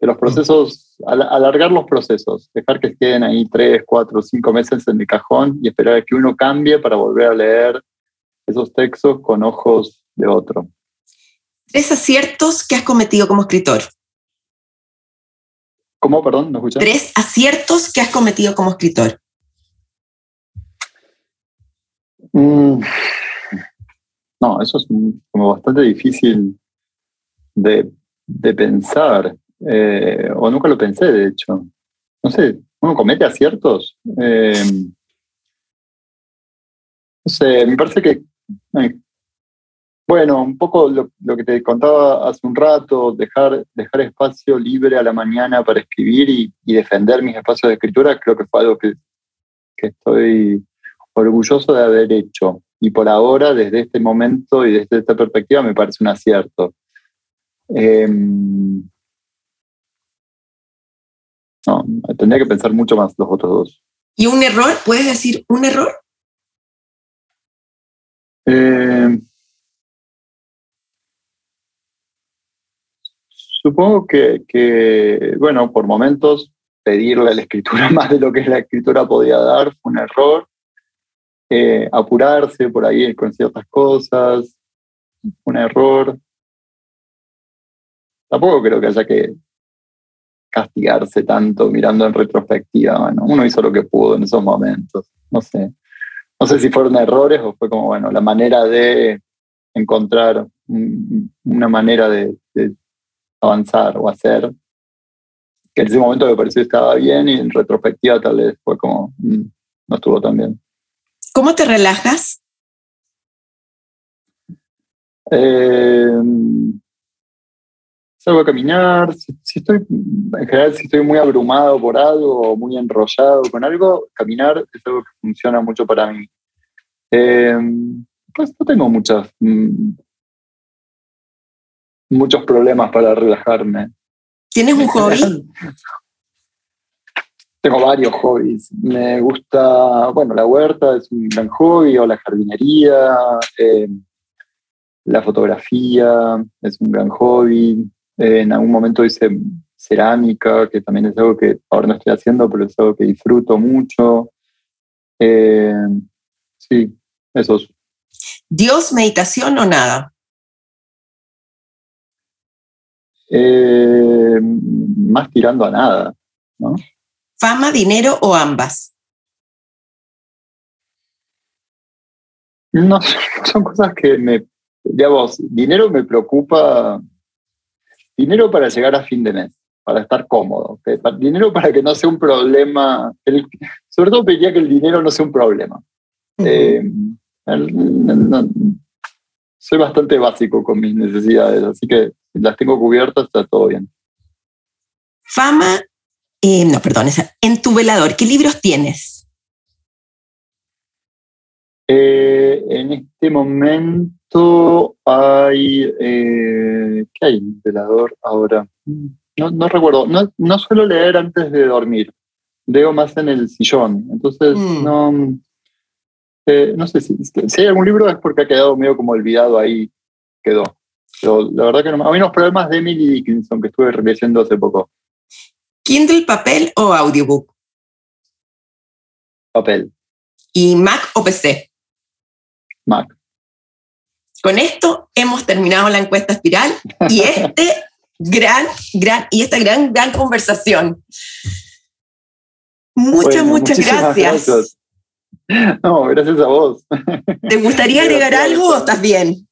que los procesos, al- alargar los procesos, dejar que queden ahí tres, cuatro, cinco meses en el cajón y esperar a que uno cambie para volver a leer esos textos con ojos de otro. Tres aciertos que has cometido como escritor. ¿Cómo? Perdón, ¿no escuché? Tres aciertos que has cometido como escritor. Mm, No, eso es como bastante difícil de, de pensar, eh, o nunca lo pensé, de hecho. No sé, ¿uno comete aciertos? Eh, no sé, me parece que, eh, bueno, un poco lo, lo que te contaba hace un rato, dejar, dejar espacio libre a la mañana para escribir y, y defender mis espacios de escritura, creo que fue algo que, que estoy orgulloso de haber hecho. Y por ahora, desde este momento y desde esta perspectiva, me parece un acierto. Eh, no, tendría que pensar mucho más los otros dos. ¿Y un error? ¿Puedes decir un error? Eh, supongo que, que, bueno, por momentos pedirle a la escritura más de lo que la escritura podía dar fue un error. Eh, apurarse por ahí con ciertas cosas, un error. Tampoco creo que haya que castigarse tanto mirando en retrospectiva. Bueno, uno hizo lo que pudo en esos momentos. No sé. No sé si fueron errores o fue como, bueno, la manera de encontrar un- una manera de, de avanzar o hacer que en ese momento me pareció que estaba bien y en retrospectiva tal vez fue como, mm, no estuvo tan bien. ¿Cómo te relajas? Eh, salgo a caminar, si, si estoy, en general si estoy muy abrumado por algo o muy enrollado con algo, caminar es algo que funciona mucho para mí. Eh, pues no tengo muchas, mm, muchos problemas para relajarme. ¿Tienes un hobby? Tengo varios hobbies. Me gusta, bueno, la huerta es un gran hobby, o la jardinería, eh, la fotografía es un gran hobby. Eh, en algún momento hice cerámica, que también es algo que ahora no estoy haciendo, pero es algo que disfruto mucho. Eh, sí, esos. ¿Dios, meditación o nada? Eh, más tirando a nada, ¿no? ¿Fama, dinero o ambas? No, son cosas que me, digamos, dinero me preocupa, dinero para llegar a fin de mes, para estar cómodo, dinero para que no sea un problema, el- sobre todo pediría que el dinero no sea un problema. Eh, el- no- no- soy bastante básico con mis necesidades, así que si las tengo cubiertas, está todo bien. Fama, eh, no, perdón, en tu velador, ¿qué libros tienes? Eh, en este momento hay. eh, ¿Qué hay en velador ahora? No, no recuerdo. No, no suelo leer antes de dormir. leo más en el sillón. Entonces, Mm. no, eh, no sé si, si hay algún libro es porque ha quedado medio como olvidado ahí, quedó. Pero la verdad que no. Hay unos problemas de Emily Dickinson que estuve leyendo hace poco. ¿Kindle, papel o audiobook? Papel, ¿Y Mac o PC? Mac. Con esto hemos terminado la encuesta espiral y este gran, gran, y esta gran, gran conversación. Muchas, Bueno, muchas gracias. gracias. No, gracias a vos. ¿Te gustaría agregar algo o estás bien?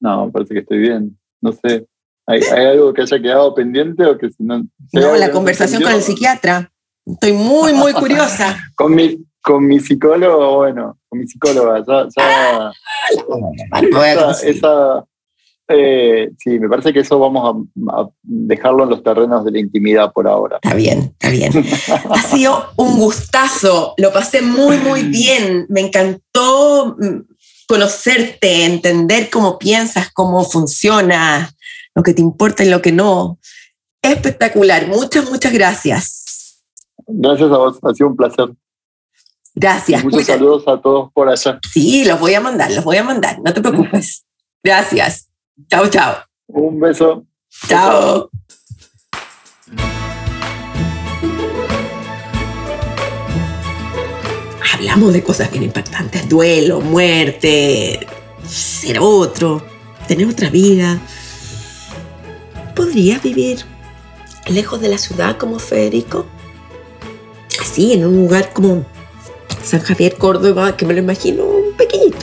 No, parece que estoy bien. No sé. ¿Hay, hay algo que haya quedado pendiente o que si no? No, la conversación con el psiquiatra. Estoy muy, muy curiosa. Con mi, con mi psicólogo, bueno, con mi psicóloga, ya, ya Me voy a esa, conseguir. esa, eh, sí, me parece que eso vamos a, a dejarlo en los terrenos de la intimidad por ahora. Está bien, está bien. Ha sido un gustazo, lo pasé muy, muy bien. Me encantó mm, conocerte, entender cómo piensas, cómo funciona, lo que te importa y lo que no. Espectacular, muchas, muchas gracias. Gracias a vos, ha sido un placer. Gracias. Muchos Cuídate. saludos a todos por allá. Sí, los voy a mandar, los voy a mandar, no te preocupes. Gracias. Chao, chao. Un beso. Chao. Hablamos de cosas bien impactantes, duelo, muerte, ser otro, tener otra vida. ¿Podrías vivir lejos de la ciudad como Federico? Así, en un lugar como San Javier, Córdoba, que me lo imagino pequeñito,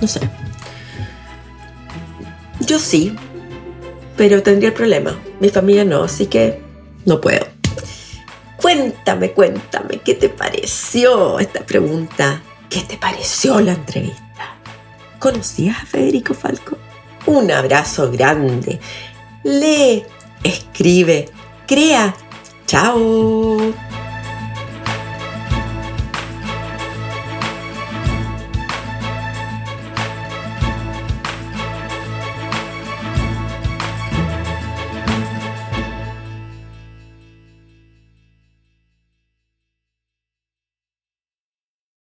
no sé. Yo sí, pero tendría el problema. Mi familia no, así que no puedo. Cuéntame, cuéntame, ¿qué te pareció esta pregunta? ¿Qué te pareció la entrevista? ¿Conocías a Federico Falco? Un abrazo grande. Lee, escribe, crea. Chao.